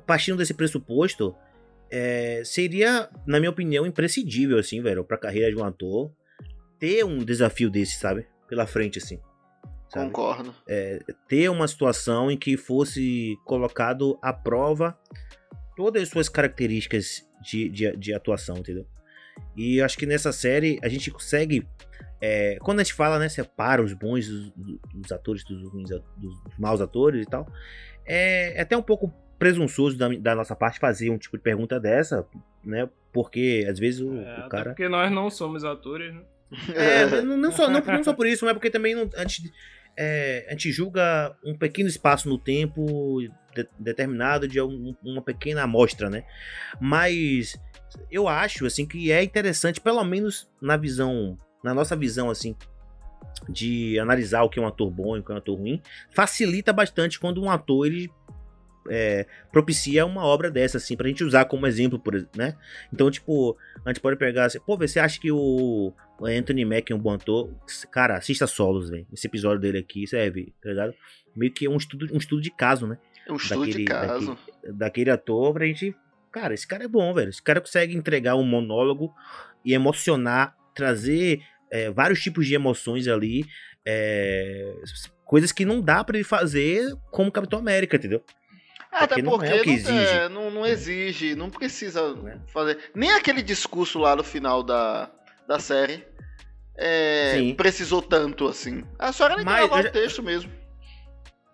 partindo desse pressuposto, é, seria, na minha opinião, imprescindível, assim, velho, pra carreira de um ator ter um desafio desse, sabe? Pela frente, assim. Sabe? Concordo. É, ter uma situação em que fosse colocado à prova todas as suas características de, de, de atuação, entendeu? E acho que nessa série a gente consegue. É, quando a gente fala, né, separa os bons dos, dos atores dos, ruins, dos, maus atores e tal, é, é até um pouco presunçoso da, da, nossa parte fazer um tipo de pergunta dessa, né? Porque às vezes o, é, o cara. Porque nós não somos atores, né? É, não, não, só, não, não só por isso, mas porque também não, a, gente, é, a gente julga um pequeno espaço no tempo de, determinado de um, uma pequena amostra, né? Mas eu acho assim que é interessante, pelo menos na visão, na nossa visão assim, de analisar o que é um ator bom e o que é um ator ruim, facilita bastante quando um ator ele é, propicia uma obra dessa, assim, pra gente usar como exemplo, por né? Então, tipo, a gente pode pegar assim, pô, você acha que o Anthony Mack é um bom ator? Cara, assista solos, velho. Esse episódio dele aqui serve, tá ligado? Meio que é um estudo, um estudo de caso, né? É um estudo daquele, de caso. Daquele, daquele ator pra gente. Cara, esse cara é bom, velho. Esse cara consegue entregar um monólogo e emocionar, trazer é, vários tipos de emoções ali. É, coisas que não dá para ele fazer como Capitão América, entendeu? Até porque, não, é não, exige. É, não, não, exige, não precisa é. fazer. Nem aquele discurso lá no final da, da série é, precisou tanto assim. A só era gravar já... o texto mesmo.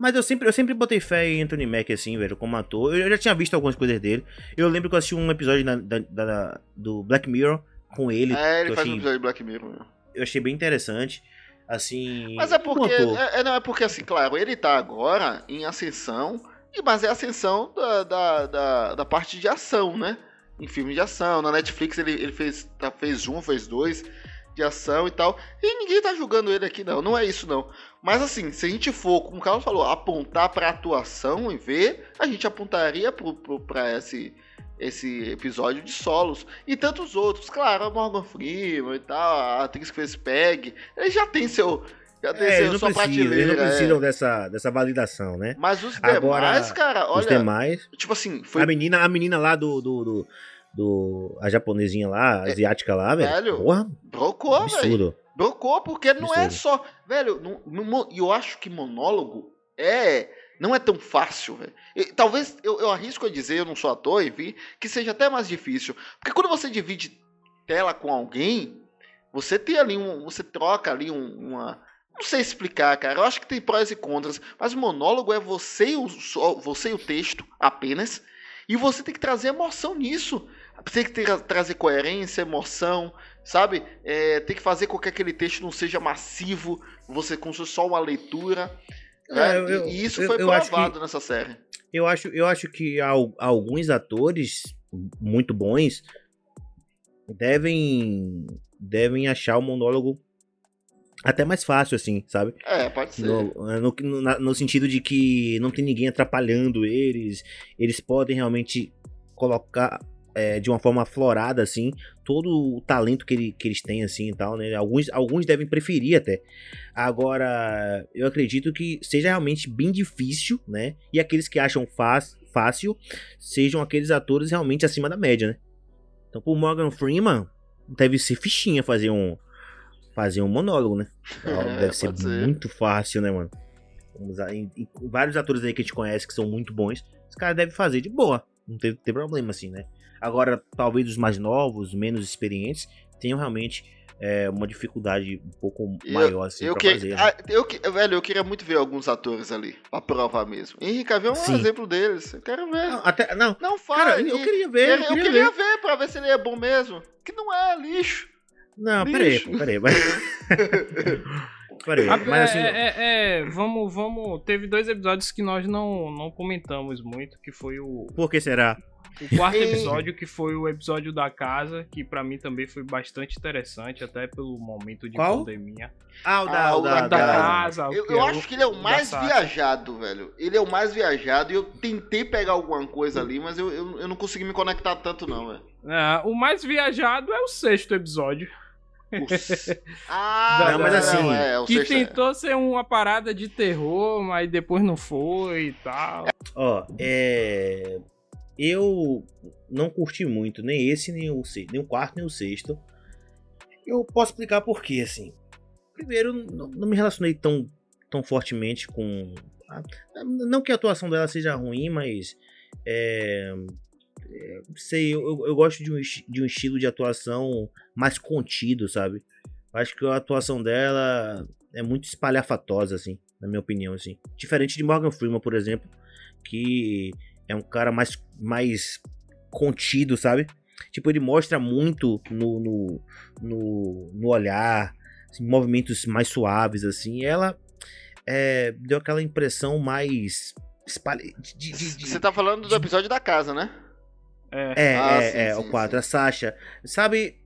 Mas eu sempre, eu sempre botei fé em Anthony Mack, assim, velho, como ator. Eu já tinha visto algumas coisas dele. Eu lembro que eu assisti um episódio da, da, da, do Black Mirror com ele. É, ele faz achei, um episódio de Black Mirror. Eu achei bem interessante. Assim. Mas é porque. É, é, não, é porque, assim, claro, ele tá agora em ascensão mas é a ascensão da, da, da, da, parte de ação, né? Em filme de ação. Na Netflix ele, ele fez, tá, fez um, fez dois de ação e tal. E ninguém tá julgando ele aqui, não. Não é isso, não. Mas assim, se a gente for, como o Carlos falou, apontar pra atuação e ver, a gente apontaria pra esse, esse episódio de solos. E tantos outros. Claro, a Morgan Freeman e tal, a atriz que fez Peg. Ele já tem seu já tem é, eles, não precisam, eles não precisam é. dessa, dessa validação, né? Mas os demais, Agora, cara, olha. Os demais. Tipo assim, foi. A menina, a menina lá do. do, do, do a japonesinha lá, a é, asiática lá, velho. Velho, Porra, brocou, velho. Brocou, porque não é só. Velho, e eu acho que monólogo é. Não é tão fácil, velho. Talvez eu, eu arrisco a dizer, eu não sou ator, enfim, que seja até mais difícil. Porque quando você divide tela com alguém, você tem ali um. Você troca ali um, uma não sei explicar, cara. Eu acho que tem prós e contras. Mas o monólogo é você e o, você e o texto apenas. E você tem que trazer emoção nisso. Tem que ter, trazer coerência, emoção, sabe? É, tem que fazer com que aquele texto não seja massivo, você com só uma leitura. Né? É, eu, e isso foi eu provado nessa série. Eu acho, eu acho que alguns atores muito bons devem devem achar o monólogo até mais fácil, assim, sabe? É, pode ser. No, no, no, no, sentido de que não tem ninguém atrapalhando eles, eles podem realmente colocar é, de uma forma aflorada, assim, todo o talento que, ele, que eles têm, assim, e tal, né? Alguns, alguns devem preferir até. Agora, eu acredito que seja realmente bem difícil, né? E aqueles que acham fácil sejam aqueles atores realmente acima da média, né? Então, por Morgan Freeman, deve ser fichinha fazer um fazer um monólogo, né? É, Deve ser, ser, muito fácil, né, mano? Vários atores aí que a gente conhece que são muito bons, os caras devem fazer de boa. Não tem, tem problema, assim, né? Agora, talvez os mais novos, menos experientes, tenham realmente é, uma dificuldade um pouco maior, assim, eu pra que, fazer. Né? Eu, velho, eu queria muito ver alguns atores ali, pra provar mesmo. Henrique Cavill é um Sim. exemplo deles. Eu quero ver. Não, até, não, não fala. Cara, eu queria ver. Eu, eu queria, ver. ver pra ver se ele é bom mesmo. Que não é lixo. Não, peraí, Bicho. pô, peraí. Mas... peraí, Ah, mas assim. é, é, é, vamos, vamos. Teve dois episódios que nós não, não comentamos muito, que foi o, Por que será? O quarto episódio, que foi o episódio da casa, que pra mim também foi bastante interessante, até pelo momento de Qual? pandemia. Ah, o da, Ah, o da, da Da casa. Eu, eu é acho que ele é o mais viajado, velho. Ele é o mais viajado e eu tentei pegar alguma coisa ali, mas eu, eu, eu não consegui me conectar tanto, não, velho. É, o mais viajado é o sexto episódio. Ah, Não, mas assim, é, o Que sexto é. tentou ser uma parada de terror, mas depois não foi e tal. Ó, é. Eu não curti muito nem esse, nem o, nem o quarto, nem o sexto. Eu posso explicar por quê, assim. Primeiro, não, não me relacionei tão, tão fortemente com. a- não que a atuação dela seja ruim, mas. É, é, sei, eu, eu- gosto de um, de um estilo de atuação mais contido, sabe? Acho que a atuação dela é muito espalhafatosa, assim, na minha opinião, assim. Diferente de Morgan Freeman, por exemplo, que é um cara mais, mais contido, sabe? Tipo, ele mostra muito no, no, no, no olhar, assim, movimentos mais suaves, assim. E ela é, deu aquela impressão mais. espalha- de- de- de- de- Você tá falando do episódio da casa, né? É. é, Ah, é, sim, é, sim, o 4, sim. a Sasha. Sabe,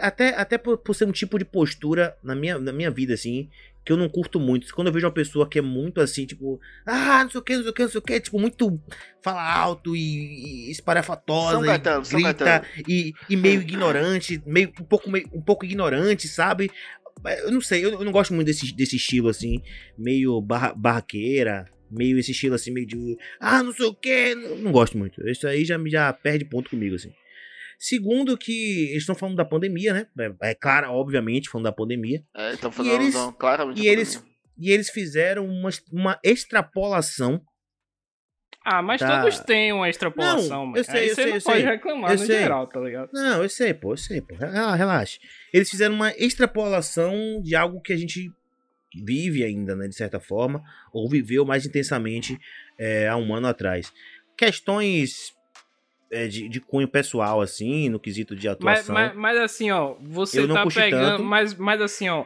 até, até por, por ser um tipo de postura na minha, na minha vida, assim, que eu não curto muito. Quando eu vejo uma pessoa que é muito assim, tipo, ah, não sei o que, não sei o que, não sei o que, tipo, muito fala alto e, e espalhafatosa, e Caetano, grita e, e meio ignorante, meio um pouco, meio, um pouco ignorante, sabe? Eu não sei, eu, eu não gosto muito desse, desse estilo assim, meio barra, barraqueira, meio esse estilo assim, meio de ah, não sei o que, não, não gosto muito. Isso aí já, já perde ponto comigo, assim. Segundo que eles estão falando da pandemia, né? É, é claro, obviamente, falando da pandemia. É, estão E fazendo eles- claramente. e eles-. E eles fizeram uma, uma extrapolação. Ah, mas Tá. todos têm uma extrapolação, Não, mano. eu sei, Aí eu você sei, não eu pode sei. reclamar Eu no sei. geral, tá ligado? Não, eu sei, pô, eu sei, pô. Ah, relaxa. Eles fizeram uma extrapolação de algo que a gente vive ainda, né, de certa forma, ou viveu mais intensamente é, há um ano atrás. Questões é, de, de cunho pessoal, assim, no quesito de Mas, atuação. mas, mas assim, ó, você Eu tá pegando. tanto. Mas, mas assim, ó.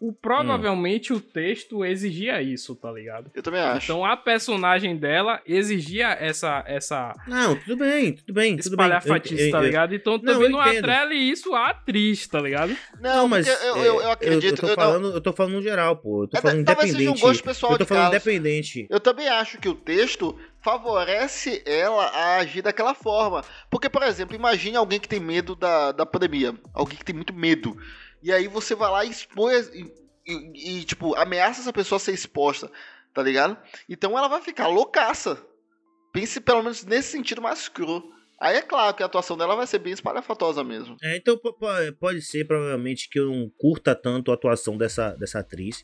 O, provavelmente o texto exigia isso, tá ligado? Eu também acho. Então a personagem dela exigia essa, essa Não, tudo bem, tudo bem, tudo bem. espalhafatice, Eu- tá ligado? Então Não, também não atrele isso à atriz, tá ligado? não, Não, mas porque eu, é, eu, eu acredito. Eu, eu tô não- falando, eu tô falando no geral, pô. Eu tô É, falando talvez seja um independente. gosto pessoal eu tô falando Carlos. independente. Eu também acho que o texto favorece ela a agir daquela forma. Porque, por exemplo, imagine alguém que tem medo da, da pandemia. Alguém que tem muito medo. E aí você vai lá e expõe. E, e- e, tipo, ameaça essa pessoa a ser exposta. Tá ligado? Então ela vai ficar loucaça. Pense pelo menos nesse sentido mais cru. Aí é claro que a atuação dela vai ser bem espalhafatosa mesmo. É, então po- po- pode ser, provavelmente, que eu não curta tanto a atuação dessa, dessa atriz.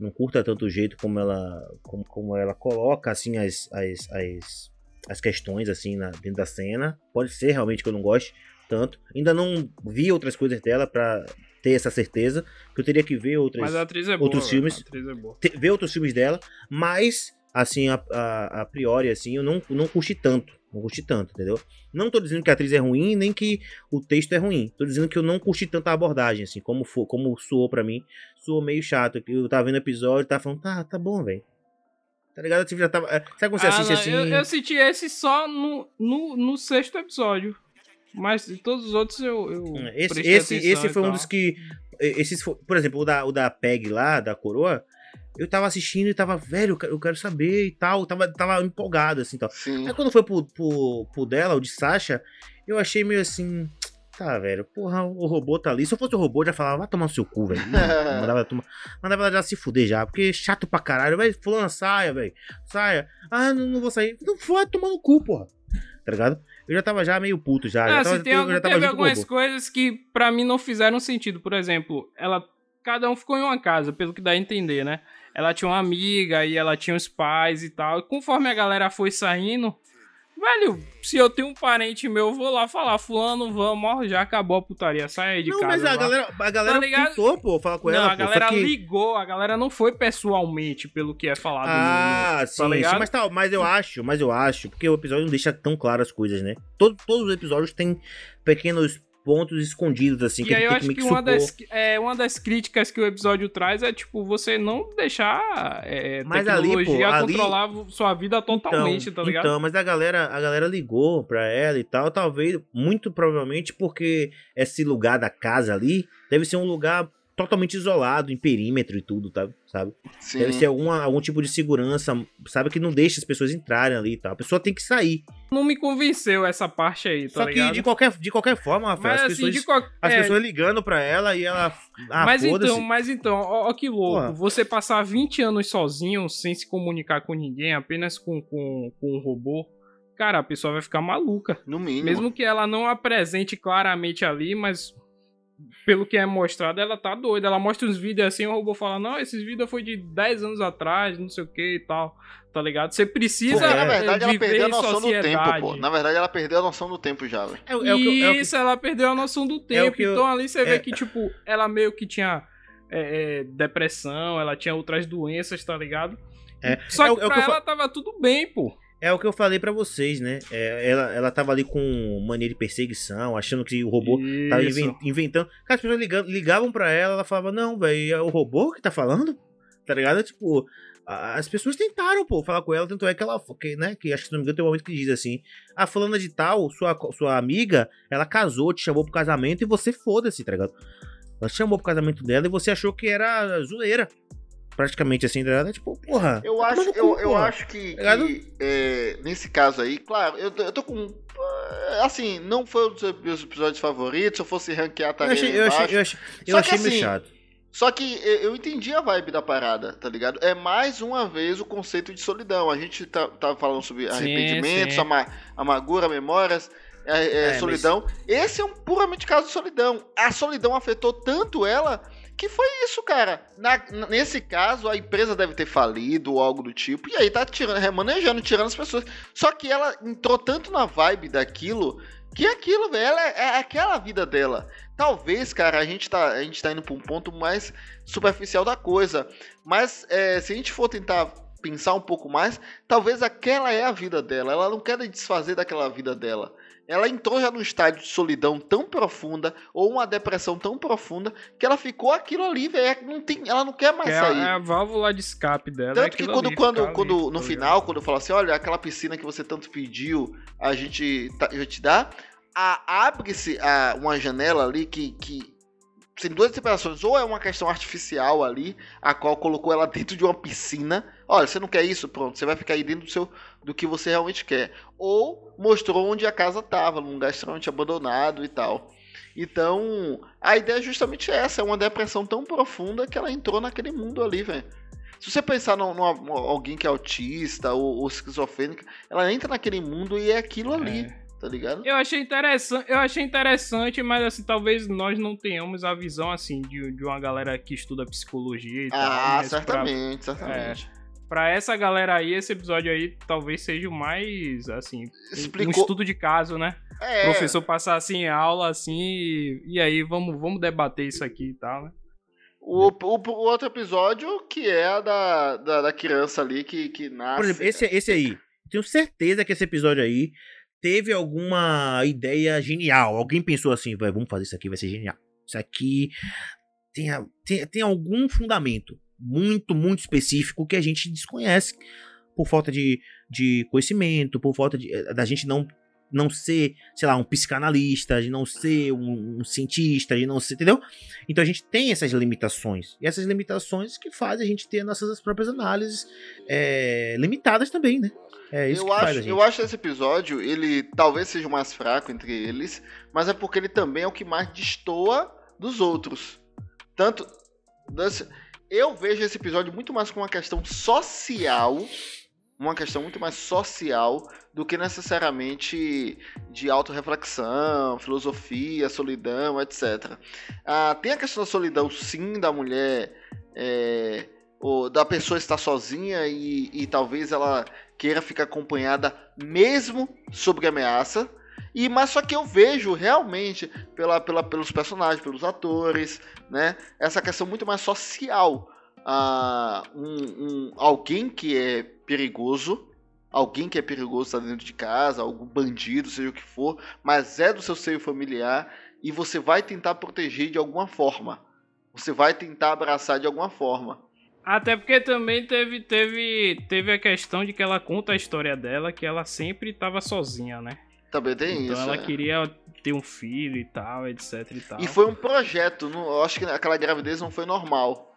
Não curta tanto o jeito como ela, como, como ela coloca, assim, as, as, as, as questões, assim, na, dentro da cena. Pode ser, realmente, que eu não goste tanto. Ainda não vi outras coisas dela pra ter essa certeza. Que eu teria que ver outras... Atriz é boa. outros filmes. É te- ver outros filmes dela, mas, assim, a, a, a priori, assim, eu não, não curti tanto. Não curti tanto, entendeu? Não tô dizendo que a atriz é ruim, nem que o texto é ruim. Tô dizendo que eu não curti tanto a abordagem, assim, como, for, como soou pra mim. Soou meio chato. que Eu tava vendo episódio e tava falando, tá, tá bom, velho. Tá ligado? Tipo, já tava. é, Sabe quando você Ah, assiste não, assim? eu, eu senti esse só no, no, no sexto episódio. Mas todos os outros eu. eu Esse, prestei esse, esse e foi um dos que. Esses, por exemplo, o da, o da Peg lá, da coroa. Eu tava assistindo e tava, velho, eu quero, saber e tal. Tava, tava empolgado, assim tal. Sim. Aí quando foi pro, pro, pro dela, o de Sasha, eu achei meio assim. Tá, velho, porra, o robô tá ali. Se eu fosse o robô, eu já falava, vai tomar no seu cu, velho. Mandava, ela tomar- mandava ela já se fuder já, porque é chato pra caralho. Velho, fulano, saia, velho. Saia. Ah, não, não vou sair. Não vai tomar no cu, porra. Tá ligado? Eu já tava já meio puto já. já Ah, tava, tem, eu já teve algumas coisas que pra mim não fizeram sentido. Por exemplo, ela. Cada um ficou em uma casa, pelo que dá a entender, né? Ela tinha uma amiga e ela tinha os pais e tal. E conforme a galera foi saindo. Velho, se eu tenho um parente meu, eu vou lá falar, fulano, vamos, já acabou a putaria, sai aí de Não, casa. mas a vá." galera, a galera Tá tentou, pô, falar com não, ela, a pô. galera que... ligou, a galera não foi pessoalmente, pelo que é falado Ah, no, sim, tá sim, mas, tá, mas eu acho, mas eu acho, porque o episódio não deixa tão claro as coisas, né? Todo- todos os episódios têm pequenos pontos escondidos, assim, E que aí eu acho que que uma das, é, uma das críticas que o episódio traz é, tipo, você não deixar é, Mas ali, pô, tecnologia ali- controlar sua vida totalmente, tá ligado? Então, mas a galera, a galera ligou pra ela e tal, talvez, muito provavelmente porque esse lugar da casa ali deve ser um lugar totalmente isolado, em perímetro e tudo, tá? sabe? Sim. Deve ser alguma, algum tipo de segurança, sabe? Que não deixa as pessoas entrarem ali e tal. A pessoa tem que sair. Não me convenceu essa parte aí, tá Só que ligado? de qualquer, de qualquer forma, Rafael, Mas as, assim, pessoas, de qual... as é, pessoas ligando pra ela e ela. Ah, mas então, mas então, ó, ó que louco. Porra. Você passar 20 anos sozinho, sem se comunicar com ninguém, apenas com, com, com um robô, cara, a pessoa vai ficar maluca. No mínimo. Mesmo que ela não apresente claramente ali, mas pelo que é mostrado, ela tá doida. Ela mostra uns vídeos assim, o robô fala: Não, esses vídeos foi de 10 anos atrás, não sei o que e tal. Tá ligado? Você precisa. Porque, na eh, verdade, ela perdeu a noção do tempo, pô. Na verdade, ela perdeu a noção do tempo já, velho. É, é é o que- Isso, ela perdeu a noção do É tempo. eu- então ali você vê é- que, tipo, ela meio que tinha é, é, depressão, ela tinha outras doenças, tá ligado? É, Só que é pra que eu ela tava tudo bem, pô. É o que eu falei pra vocês, né? É, ela, ela tava ali com mania de perseguição, achando que o robô tava Isso. inven- inventando. Cara, as pessoas ligavam pra ela, ela falava, não, velho, é o robô que tá falando? Tá ligado? Tipo, as pessoas tentaram, pô, falar com ela, tanto é que ela, que, né, que acho que se não me engano tem um momento que diz assim, a fulana de tal, sua, sua amiga, ela casou, te chamou pro casamento e você foda-se, tá ligado? Ela chamou pro casamento dela e você achou que era zoeira. Praticamente assim, tá? É Tipo, porra. Eu vai acho, eu, cu, eu porra. acho que, Ligado? que, é, nesse caso aí, claro, eu, tô- eu tô com. ah, Assim, não foi um dos meus episódios favoritos. Se eu fosse ranquear, Eu estaria achei, eu achei, eu achei, eu Só que achei meio assim, chato. Só que eu eu entendi a vibe da parada, tá ligado? É mais uma vez o conceito de solidão. A gente tá, tá falando sobre arrependimentos, sim. ama- amargura, memórias, é, é, É, mas- solidão. Esse é um puramente caso de solidão. A solidão afetou tanto ela que foi isso, cara. Na- nesse caso, a empresa deve ter falido ou algo do tipo. E aí tá tirando, remanejando, tirando as pessoas. Só que ela entrou tanto na vibe daquilo que aquilo, velho, é, é aquela vida dela. Talvez, cara, a gente tá, a gente tá indo pra um ponto mais superficial da coisa. Mas é, se a gente for tentar pensar um pouco mais, talvez aquela é a vida dela. Ela não quer desfazer daquela vida dela. Ela entrou já num estádio de solidão tão profunda, ou uma depressão tão profunda, que ela ficou aquilo ali, velho. Não tem, ela não quer mais É sair. a, é a válvula de escape dela. é Tanto que aquilo quando, ali, quando, ali, quando tá no ligado? final, quando eu falo assim, olha, aquela piscina que você tanto pediu, a gente tá, já te dá, a- abre-se a- uma janela ali que, que tem duas interpretações, ou é uma questão artificial ali, a qual colocou ela dentro de uma piscina. Olha, você não quer isso? Pronto, você vai ficar aí dentro do seu do que você realmente quer. Ou mostrou onde a casa estava, num lugar extremamente abandonado e tal. Então, a ideia é justamente essa, é uma depressão tão profunda que ela entrou naquele mundo ali, velho. Se você pensar num, num- num- alguém que é autista ou, ou esquizofrênica, ela entra naquele mundo e é aquilo ali, É. tá ligado? Eu achei interessante, eu achei interessante, mas assim, talvez nós não tenhamos a visão assim de, de uma galera que estuda psicologia e tal. Ah, mas pra- certamente, certamente. Pra essa galera aí, esse episódio aí talvez seja o mais, assim, um- um Explicou- estudo de caso, né? É, O professor passar assim em aula, assim, e, e aí vamos, vamos debater isso aqui e tal, né? o, o- o outro episódio que é a da, da, da criança ali que, que nasce. Por exemplo, esse, esse aí. Tenho certeza que esse episódio aí teve alguma ideia genial. Alguém pensou assim, vai, vamos fazer isso aqui, vai ser genial. Isso aqui tem, tem, tem algum fundamento muito, muito específico que a gente desconhece. Por falta de, de conhecimento, por falta de, eh, da gente não não ser, sei lá, um psicanalista, de não ser um, um cientista, de não ser, entendeu? Então a gente tem essas limitações. E essas limitações que fazem a gente ter nossas próprias análises é, limitadas também, né? É isso eu acho, eu acho esse episódio, ele talvez seja o mais fraco entre eles, mas é porque ele também é o que mais destoa dos outros. Tanto. Eu vejo esse episódio muito mais como uma questão social, uma questão muito mais social do que necessariamente de autorreflexão, filosofia, solidão, etc. Ah, tem a questão da solidão, sim, da mulher, é, ou da pessoa estar sozinha e, e talvez ela queira ficar acompanhada mesmo sobre ameaça. E, mas só que eu vejo realmente pela, pela, pelos personagens, pelos atores, né? Essa questão muito mais social. Ah, um, um- alguém que é perigoso, alguém que é perigoso está dentro de casa, algum bandido, seja o que for, mas é do seu seio familiar e você vai tentar proteger de alguma forma. Você vai tentar abraçar de alguma forma. Até porque também teve, teve, teve a questão de que ela conta a história dela, que ela sempre estava sozinha, né? Também tem então isso. ela é. queria ter um filho e tal, etc e tal. E foi um projeto, não, eu acho que aquela gravidez não foi normal.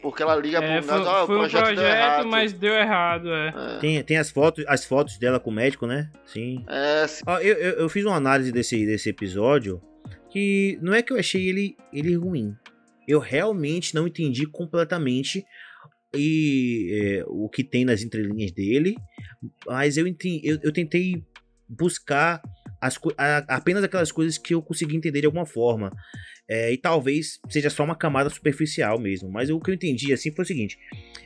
Porque ela liga é, pro foi, ah, o foi um projeto, projeto, deu errado. mas deu errado, é. É, Tem, tem as fotos, as fotos dela com o médico, né? Sim. é, sim. Ó, eu, eu, eu fiz uma análise desse, desse episódio que não é que eu achei ele, ele ruim. Eu realmente não entendi completamente e, é, o que tem nas entrelinhas dele, mas eu, entendi, eu, eu tentei buscar as, a- apenas aquelas coisas que eu consegui entender de alguma forma. É, e talvez seja só uma camada superficial mesmo. Mas o que eu entendi assim foi o seguinte: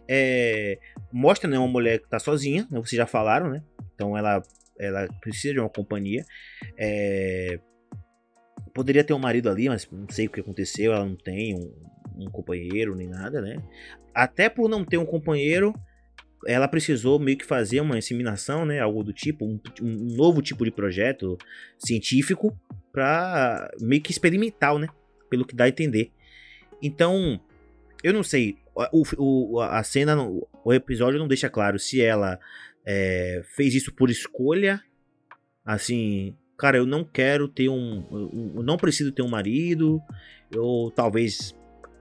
é, mostra né, uma mulher que tá sozinha, né, vocês já falaram, né? Então ela, ela precisa de uma companhia. É, poderia ter um marido ali, mas não sei o que aconteceu. Ela não tem um, um companheiro nem nada, né? Até por não ter um companheiro, ela precisou meio que fazer uma inseminação, né? Algo do tipo, um, um novo tipo de projeto científico para meio que experimental, né? Pelo que dá a entender. Então, eu não sei. O, o- a cena, o episódio não deixa claro se ela é, fez isso por escolha. Assim, cara, eu não quero ter um. Eu não preciso ter um marido. Ou talvez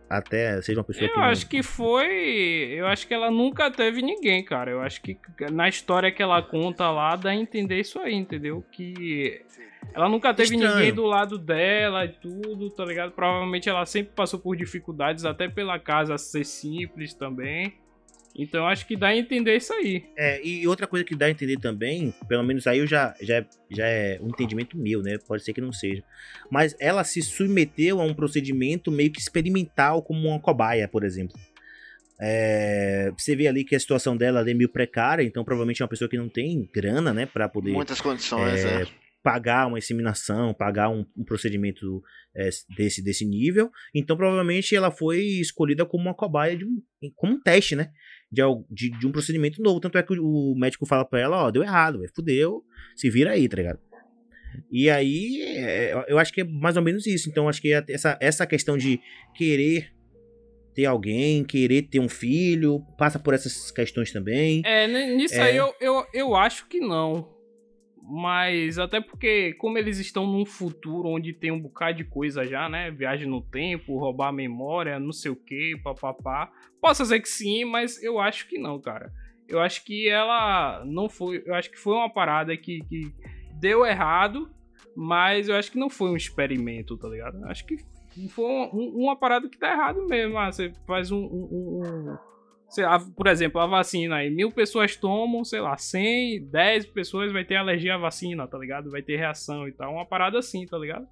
até seja uma pessoa que. Eu acho que foi. Eu acho que ela nunca teve ninguém, cara. Eu acho que na história que ela conta lá dá a entender isso aí, entendeu? Que ela nunca teve Estranho. ninguém do lado dela e tudo, tá ligado? Provavelmente ela sempre passou por dificuldades, até pela casa ser simples também. Então eu acho que dá a entender isso aí. É, e outra coisa que dá a entender também, pelo menos aí eu já, já, já é um entendimento meu, né? Pode ser que não seja. Mas ela se submeteu a um procedimento meio que experimental, como uma cobaia, por exemplo. É, você vê ali que a situação dela é meio precária, então provavelmente é uma pessoa que não tem grana, né, pra poder Muitas condições, é, é. pagar uma inseminação, pagar um, um procedimento é, desse, desse nível. Então, provavelmente, ela foi escolhida como uma cobaia, de um, como um teste, né? De, de, de um procedimento novo. Tanto é que o, o médico fala pra ela: Ó, deu errado, véio, fudeu, se vira aí, tá ligado? E aí, é, eu acho que é mais ou menos isso. Então, acho que essa, essa questão de querer ter alguém, querer ter um filho, passa por essas questões também. É, nisso É. aí eu, eu, eu acho que não. Mas até porque, como eles estão num futuro onde tem um bocado de coisa já, né? Viagem no tempo, roubar a memória, não sei o que, papapá. Posso dizer que sim, mas eu acho que não, cara. Eu acho que ela não foi. Eu acho que foi uma parada que, que deu errado, mas eu acho que não foi um experimento, tá ligado? Eu Acho que foi uma, uma parada que tá errado mesmo. Ah, você faz um- um- um lá, por exemplo, a vacina aí, mil pessoas tomam, sei lá, 100, 10 pessoas vai ter alergia à vacina, tá ligado? Vai ter reação e tal, uma parada assim, tá ligado?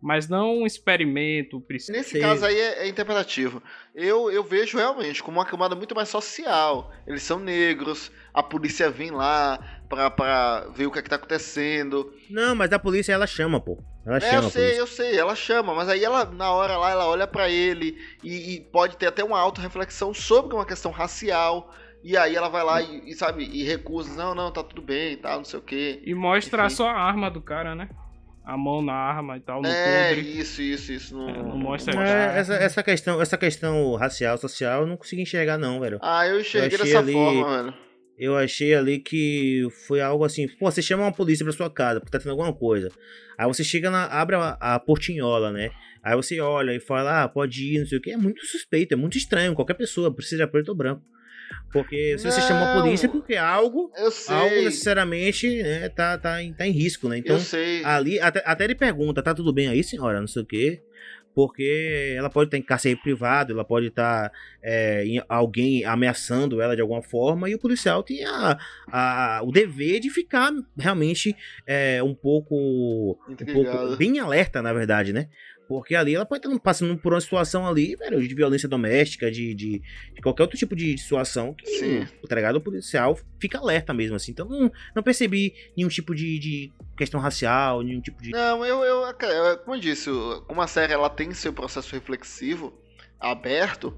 Mas não um experimento, precisa. Nesse caso aí é, é interpretativo. Eu, eu vejo realmente como uma camada muito mais social. Eles são negros, a polícia vem lá pra, pra ver o que é que tá acontecendo. Não, mas a polícia ela chama, pô. Ela É, chama eu sei, eu sei, ela chama, mas aí ela, na hora lá, ela olha pra ele e, e pode ter até uma auto-reflexão sobre uma questão racial. E aí ela vai lá e, e, sabe, e recusa, não, não, tá tudo bem e tal, não sei o quê. E mostra Enfim. só a arma do cara, né? A mão na arma e tal, no É, coldre. isso, isso, isso. Não, É, não mostra É, essa, essa questão, essa questão racial, social, eu não consegui enxergar não, velho. Ah, eu enxerguei Eu dessa ali- forma, velho. Eu achei ali que foi algo assim, pô, você chama uma polícia pra sua casa porque tá tendo alguma coisa. Aí você chega na, abre a, a portinhola, né? Aí você olha e fala, ah, pode ir, não sei o que. É muito suspeito, é muito estranho, qualquer pessoa, precisa de preto ou branco. Porque se você chama a Não. polícia, é porque algo, Eu sei. algo necessariamente né, tá, tá, em, tá em risco, né? Então. Ali, até, até ele pergunta, tá tudo bem aí, senhora? Não sei o quê. Porque ela pode estar em cárcere privado, ela pode estar é, em- alguém ameaçando ela de alguma forma, e o policial tem a, a- o dever de ficar realmente é, um pouco. Um pouco bem alerta, na verdade, né? Porque ali ela pode estar passando por uma situação ali, velho, de violência doméstica, de, de, de qualquer outro tipo de situação que, Sim. tá ligado? O policial fica alerta mesmo, assim. Então não, não percebi nenhum tipo de, de questão racial, nenhum tipo de. Não, eu, eu, como eu disse, como a série ela tem seu processo reflexivo aberto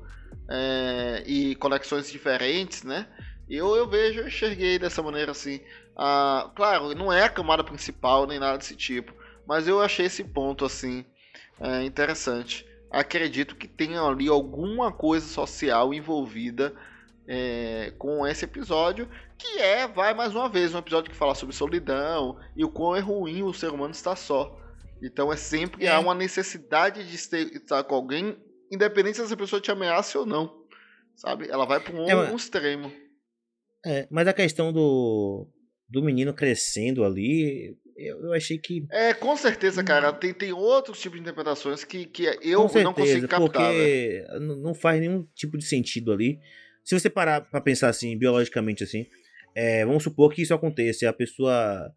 é, e conexões diferentes, né? Eu, eu vejo, eu enxerguei dessa maneira assim. Ah, claro, não é a camada principal nem nada desse tipo, mas eu achei esse ponto assim é, interessante. Acredito que tenha ali alguma coisa social envolvida é, com esse episódio, que é, vai mais uma vez, um episódio que fala sobre solidão e o quão é ruim o ser humano estar só. Então é sempre é. há uma necessidade de estar com alguém, independente se essa pessoa te ameaça ou não. Sabe? Ela vai para um, é, um extremo. É, mas a questão do, do menino crescendo ali, eu, eu, achei que. É, com certeza, cara. Tem, tem outros tipos de interpretações que, que eu certeza, não consigo captar. Porque né? não faz nenhum tipo de sentido ali. Se você parar pra pensar assim, biologicamente assim, é, vamos supor que isso aconteça, a pessoa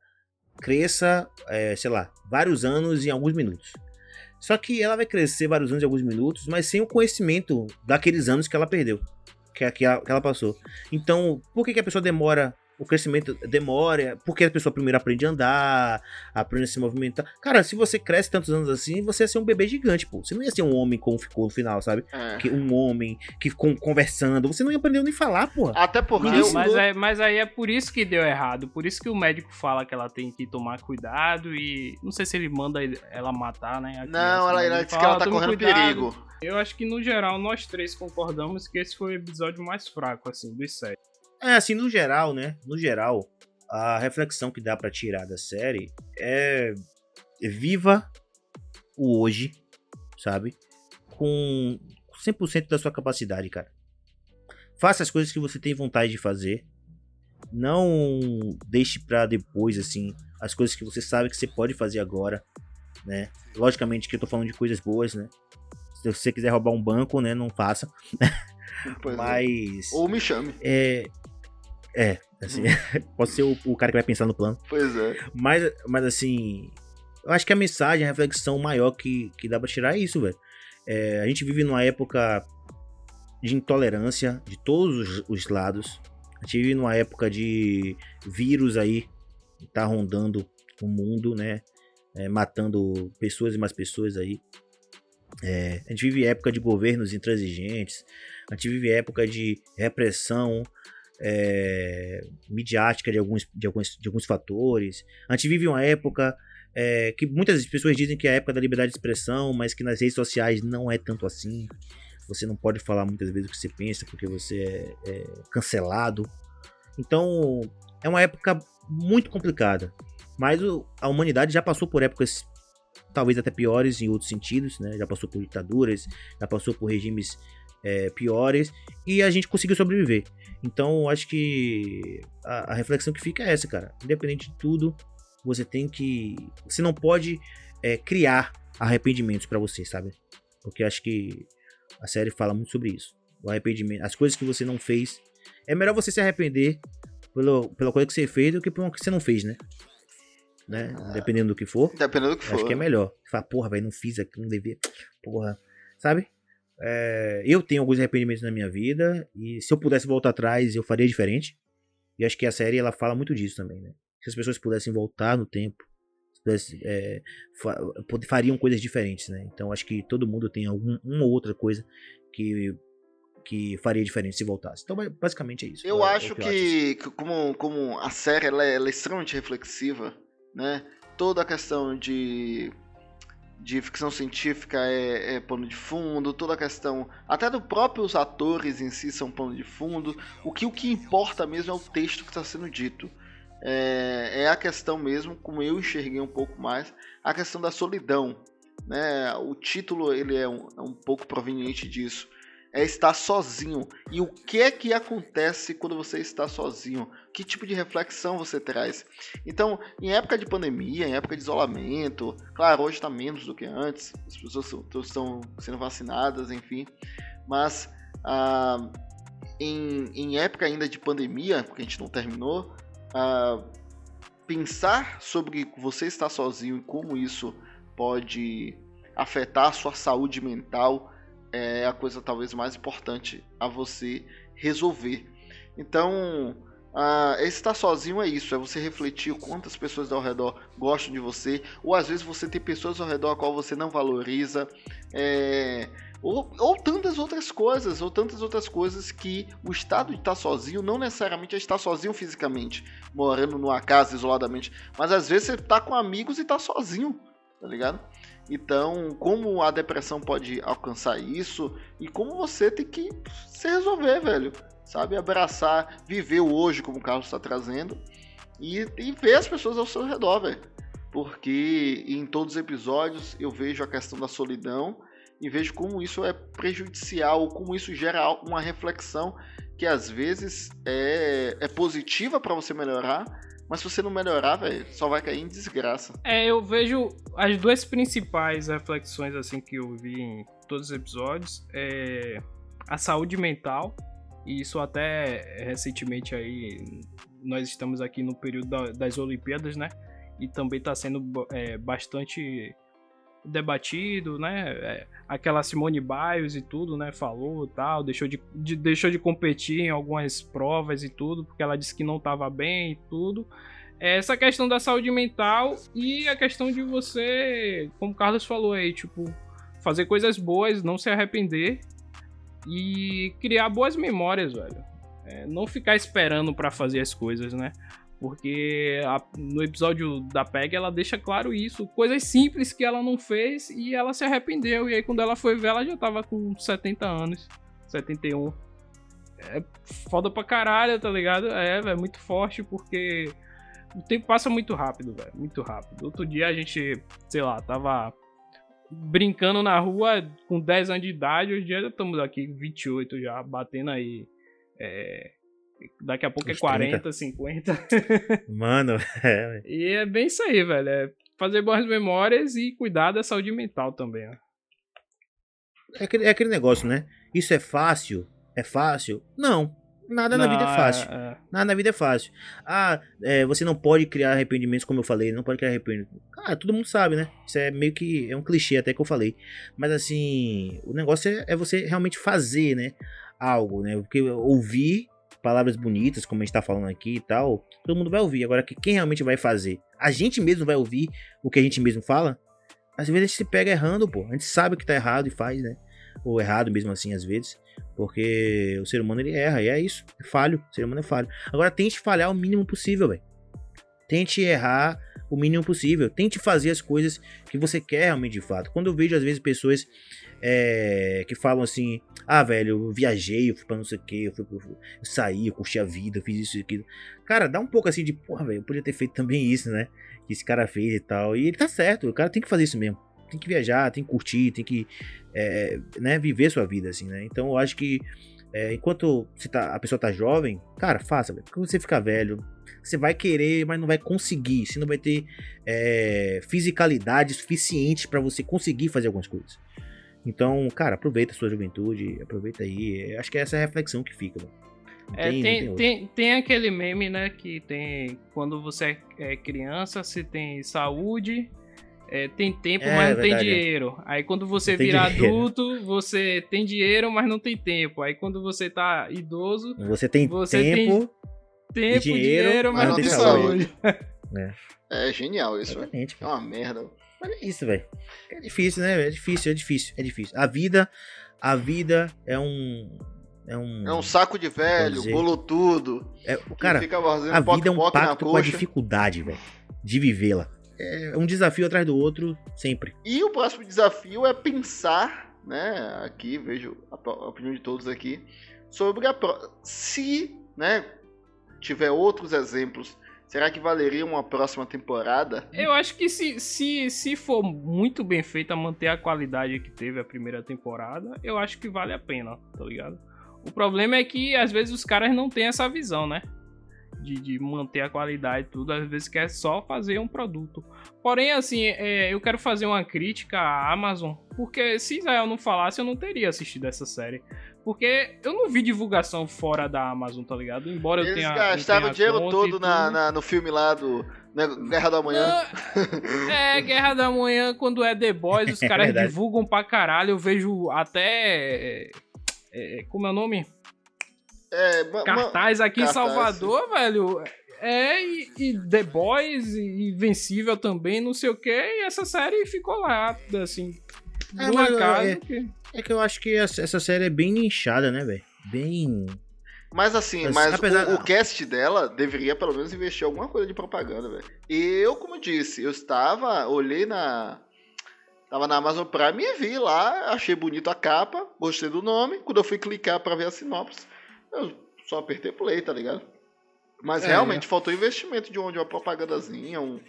cresça, é, sei lá, vários anos em alguns minutos. Só que ela vai crescer vários anos em alguns minutos, mas sem o conhecimento daqueles anos que ela perdeu, que, que, que ela passou. Então, por que, que a pessoa demora o crescimento demora, porque a pessoa primeiro aprende a andar, aprende a se movimentar. Cara, se você cresce tantos anos assim, você ia ser um bebê gigante, pô. Você não ia ser um homem como ficou no final, sabe? É. Que, um homem que com, conversando, você não ia aprender nem falar, pô. Até porque. Mas, mas, é, mas aí é por isso que deu errado. Por isso que o médico fala que ela tem que tomar cuidado e. Não sei se ele manda ela matar, né? Não, ela, ela disse que ela tá correndo cuidado. perigo. Eu acho que no geral nós três concordamos que esse foi o episódio mais fraco, assim, dos sete. É, assim, no geral, né? No geral, a reflexão que dá para tirar da série é viva o hoje, sabe? Com 100% da sua capacidade, cara. Faça as coisas que você tem vontade de fazer. Não deixe para depois, assim, as coisas que você sabe que você pode fazer agora, né? Logicamente que eu tô falando de coisas boas, né? Se você quiser roubar um banco, né? Não faça. Pois Mas. É. Ou me chame. É, é, assim, hum. pode ser o, o, cara que vai pensar no plano. Pois é. Mas, mas assim, eu acho que a mensagem, a reflexão maior que, que dá pra tirar é isso, velho. É, a gente vive numa época de intolerância de todos os, os, lados. A gente vive numa época de vírus aí que tá rondando o mundo, né? É, matando pessoas e mais pessoas aí. É, a gente vive época de governos intransigentes. A gente vive época de repressão é, midiática de alguns, de, alguns, de alguns fatores. A gente vive uma época é, que muitas pessoas dizem que é a época da liberdade de expressão, mas que nas redes sociais não é tanto assim. Você não pode falar muitas vezes o que você pensa porque você é, é cancelado. Então é uma época muito complicada. Mas o, a humanidade já passou por épocas talvez até piores em outros sentidos, né? Já passou por ditaduras, já passou por regimes é, piores e a gente conseguiu sobreviver. Então, acho que a, a, reflexão que fica é essa, cara. Independente de tudo, você tem que. Você não pode é, criar arrependimentos para você, sabe? Porque acho que a série fala muito sobre isso. O arrependimento, as coisas que você não fez. É melhor você se arrepender pelo, pela coisa que você fez do que por uma que você não fez, né? né? Dependendo do que for. Dependendo do que for. Acho que é melhor. Fala, porra, velho, não fiz aquilo, não devia. Porra. Sabe? É, eu tenho alguns arrependimentos na minha vida e se eu pudesse voltar atrás eu faria diferente. E acho que a série ela fala muito disso também, né? Se as pessoas pudessem voltar no tempo, pudesse, é, fariam coisas diferentes, né? Então acho que todo mundo tem algum, uma ou outra coisa que que faria diferente se voltasse. Então basicamente é isso. Eu é, acho, é que, eu acho. que, como, como a série ela é, ela é extremamente reflexiva, né? Toda a questão de de ficção científica é, é, pano de fundo, toda a questão, até dos próprios atores em si são pano de fundo. O que o que importa mesmo é o texto que está sendo dito. É, é, a questão mesmo, como eu enxerguei um pouco mais, a questão da solidão. Né? O título ele é um, é um pouco proveniente disso é estar sozinho. E o que é que acontece quando você está sozinho? Que tipo de reflexão você traz? Então, em época de pandemia, em época de isolamento, claro, hoje está menos do que antes, as pessoas estão sendo vacinadas, enfim, mas ah, em, em, época ainda de pandemia, porque a gente não terminou, ah, pensar sobre você estar sozinho e como isso pode afetar a sua saúde mental é a coisa talvez mais importante a você resolver. Então, uh, estar sozinho é isso, é você refletir quantas pessoas ao redor gostam de você, ou às vezes você tem pessoas ao redor a qual você não valoriza, É, ou, ou, tantas outras coisas, ou tantas outras coisas que o estado de estar sozinho não necessariamente é estar sozinho fisicamente, morando numa casa isoladamente, mas às vezes você tá com amigos e tá sozinho, tá ligado? Então, como a depressão pode alcançar isso e como você tem que se resolver, velho. Sabe? Abraçar, viver o hoje, como o Carlos está trazendo, e, e ver as pessoas ao seu redor, velho. Porque em todos os episódios eu vejo a questão da solidão e vejo como isso é prejudicial, como isso gera uma reflexão que às vezes é, é positiva para você melhorar, mas se você não melhorar, velho, só vai cair em desgraça. É, eu vejo as duas principais reflexões assim que eu vi em todos os episódios é a saúde mental e isso até recentemente aí nós estamos aqui no período da, das Olimpíadas, né? E também está sendo é, bastante debatido, né? É, aquela Simone Biles e tudo, né? Falou tal, deixou de, de, deixou de competir em algumas provas e tudo, porque ela disse que não estava bem e tudo. É essa questão da saúde mental e a questão de você, como o Carlos falou aí, tipo, fazer coisas boas, não se arrepender e criar boas memórias, velho. É, não ficar esperando para fazer as coisas, né? Porque a, no episódio da Peg ela deixa claro isso. Coisas simples que ela não fez e ela se arrependeu. E aí quando ela foi ver, ela já tava com 70 anos. 71. É foda pra caralho, tá ligado? É, é muito forte porque o tempo passa muito rápido, velho. Muito rápido. Outro dia a gente, sei lá, tava brincando na rua com 10 anos de idade. Hoje já estamos aqui, 28 já, batendo aí. É, Daqui a pouco é Os é 40, 30. 50. Mano, é. E é bem isso aí, velho. É fazer boas memórias e cuidar da saúde mental também. É aquele, é aquele negócio, né? Isso é fácil? É fácil? Não. Nada não, na vida é fácil. É, é. Nada na vida é fácil. Ah, é, você não pode criar arrependimentos, como eu falei, não pode criar arrependimentos. Ah, todo mundo sabe, né? Isso é meio que. É um clichê até que eu falei. Mas assim, o negócio é, é você realmente fazer, né? Algo, né? Porque ouvir palavras bonitas, como a gente tá falando aqui e tal, todo mundo vai ouvir. Agora, quem realmente vai fazer? A gente mesmo vai ouvir o que a gente mesmo fala? Às vezes a gente se pega errando, pô. A gente sabe que tá errado e faz, né? Ou errado mesmo assim, às vezes. Porque o ser humano ele erra, e é isso. É falho. O ser humano é falho. Agora, tente falhar o mínimo possível, velho. Tente errar o mínimo possível. Tente fazer as coisas que você quer realmente de fato. Quando eu vejo, às vezes, pessoas é, que falam assim: ah, velho, eu viajei, eu fui pra não sei o que, eu, fui, eu saí, eu curti a vida, eu fiz isso e aquilo. Cara, dá um pouco assim de, porra, velho, eu podia ter feito também isso, né? Que esse cara fez e tal. E ele tá certo, o cara tem que fazer isso mesmo. Tem que viajar, tem que curtir, tem que é, né, viver sua vida, assim, né? Então eu acho que é, enquanto tá, a pessoa tá jovem, cara, faça, velho. Quando você ficar velho, você vai querer, mas não vai conseguir. Você não vai ter é, fisicalidade suficiente para você conseguir fazer algumas coisas. Então, cara, aproveita a sua juventude, aproveita aí. Acho que essa é a reflexão que fica. É, tem, tem, tem, tem, aquele meme, né, que tem quando você é criança, você tem saúde, é, tem tempo, é, mas não tem dinheiro. Aí quando você vira adulto, você tem dinheiro, mas não tem tempo. Aí quando você tá idoso, você tem você tempo, tem tempo, dinheiro, dinheiro mas, mas, não tem saúde. saúde. É. é. genial isso. É uma merda. Mas é isso, velho. É difícil, né? É difícil, é difícil, é difícil. A vida, a vida é um. É um, é um saco de velho, bolo tudo. É, cara, a vida é um pacto com a dificuldade, velho. De vivê-la. É um desafio atrás do outro, sempre. E o próximo desafio é pensar, né? Aqui, vejo a opinião de todos aqui, sobre a. Se, né? Tiver outros exemplos Será que valeria uma próxima temporada? Eu acho que se, se, se for muito bem feita, manter a qualidade que teve a primeira temporada, eu acho que vale a pena, tá ligado? O problema é que às vezes os caras não têm essa visão, né? De, de manter a qualidade e tudo, às vezes quer só fazer um produto. Porém, assim, é, eu quero fazer uma crítica à Amazon, porque se Israel não falasse, eu não teria assistido essa série. Porque eu não vi divulgação fora da Amazon, tá ligado? Embora Eles eu tenha. gastaram o dinheiro todo na, na, no filme lá do né, Guerra da Manhã. é, Guerra da Manhã, quando é The Boys, os é caras é divulgam pra caralho. Eu vejo até. É, é, como é o nome? É, Cartaz aqui cartaz, em Salvador, velho. É, e, e, The Boys, e Invencível também, não sei o que, e essa série ficou lá, assim, por um acaso. É, que... é, que eu acho que essa série é bem nichada, né, velho? Bem. Mas assim, mas, mas apesar... o, o, cast dela deveria pelo menos investir alguma coisa de propaganda, velho. Eu, como disse, eu estava, olhei na. Tava na Amazon Prime e vi lá, achei bonito a capa, gostei do nome. Quando eu fui clicar para ver a sinopse, eu só apertei play, tá ligado? Mas é, realmente faltou investimento de onde uma propagandazinha, um.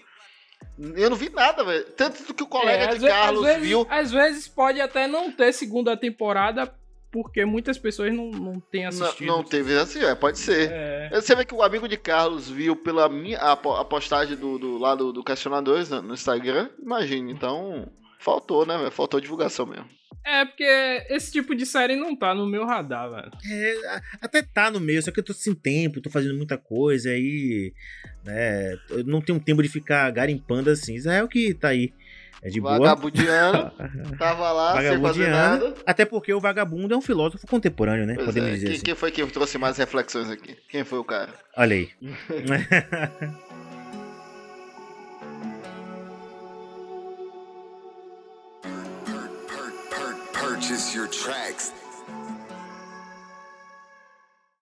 Eu não vi nada, velho. Tanto do que o colega é, de Carlos vezes, viu. Às vezes pode até não ter segunda temporada, porque muitas pessoas não, não têm assistido. Não, não teve assim, é, pode ser. É. Você vê que o amigo de Carlos viu pela minha a, a postagem do, do lado do Questionadores no, no Instagram. Imagine, então. Faltou, né, velho? Faltou divulgação mesmo. É, porque esse tipo de série não tá no meu radar, velho. É, até tá no meu, só que eu tô sem tempo, tô fazendo muita coisa aí. Né, eu não tenho tempo de ficar garimpando assim. Israel que tá aí. É de boa. Vagabundiano. tava lá sem fazer nada. Até porque o vagabundo é um filósofo contemporâneo, né? Pois Podemos é. dizer quem, assim. quem foi que trouxe mais reflexões aqui? Quem foi o cara? Olha aí. your tracks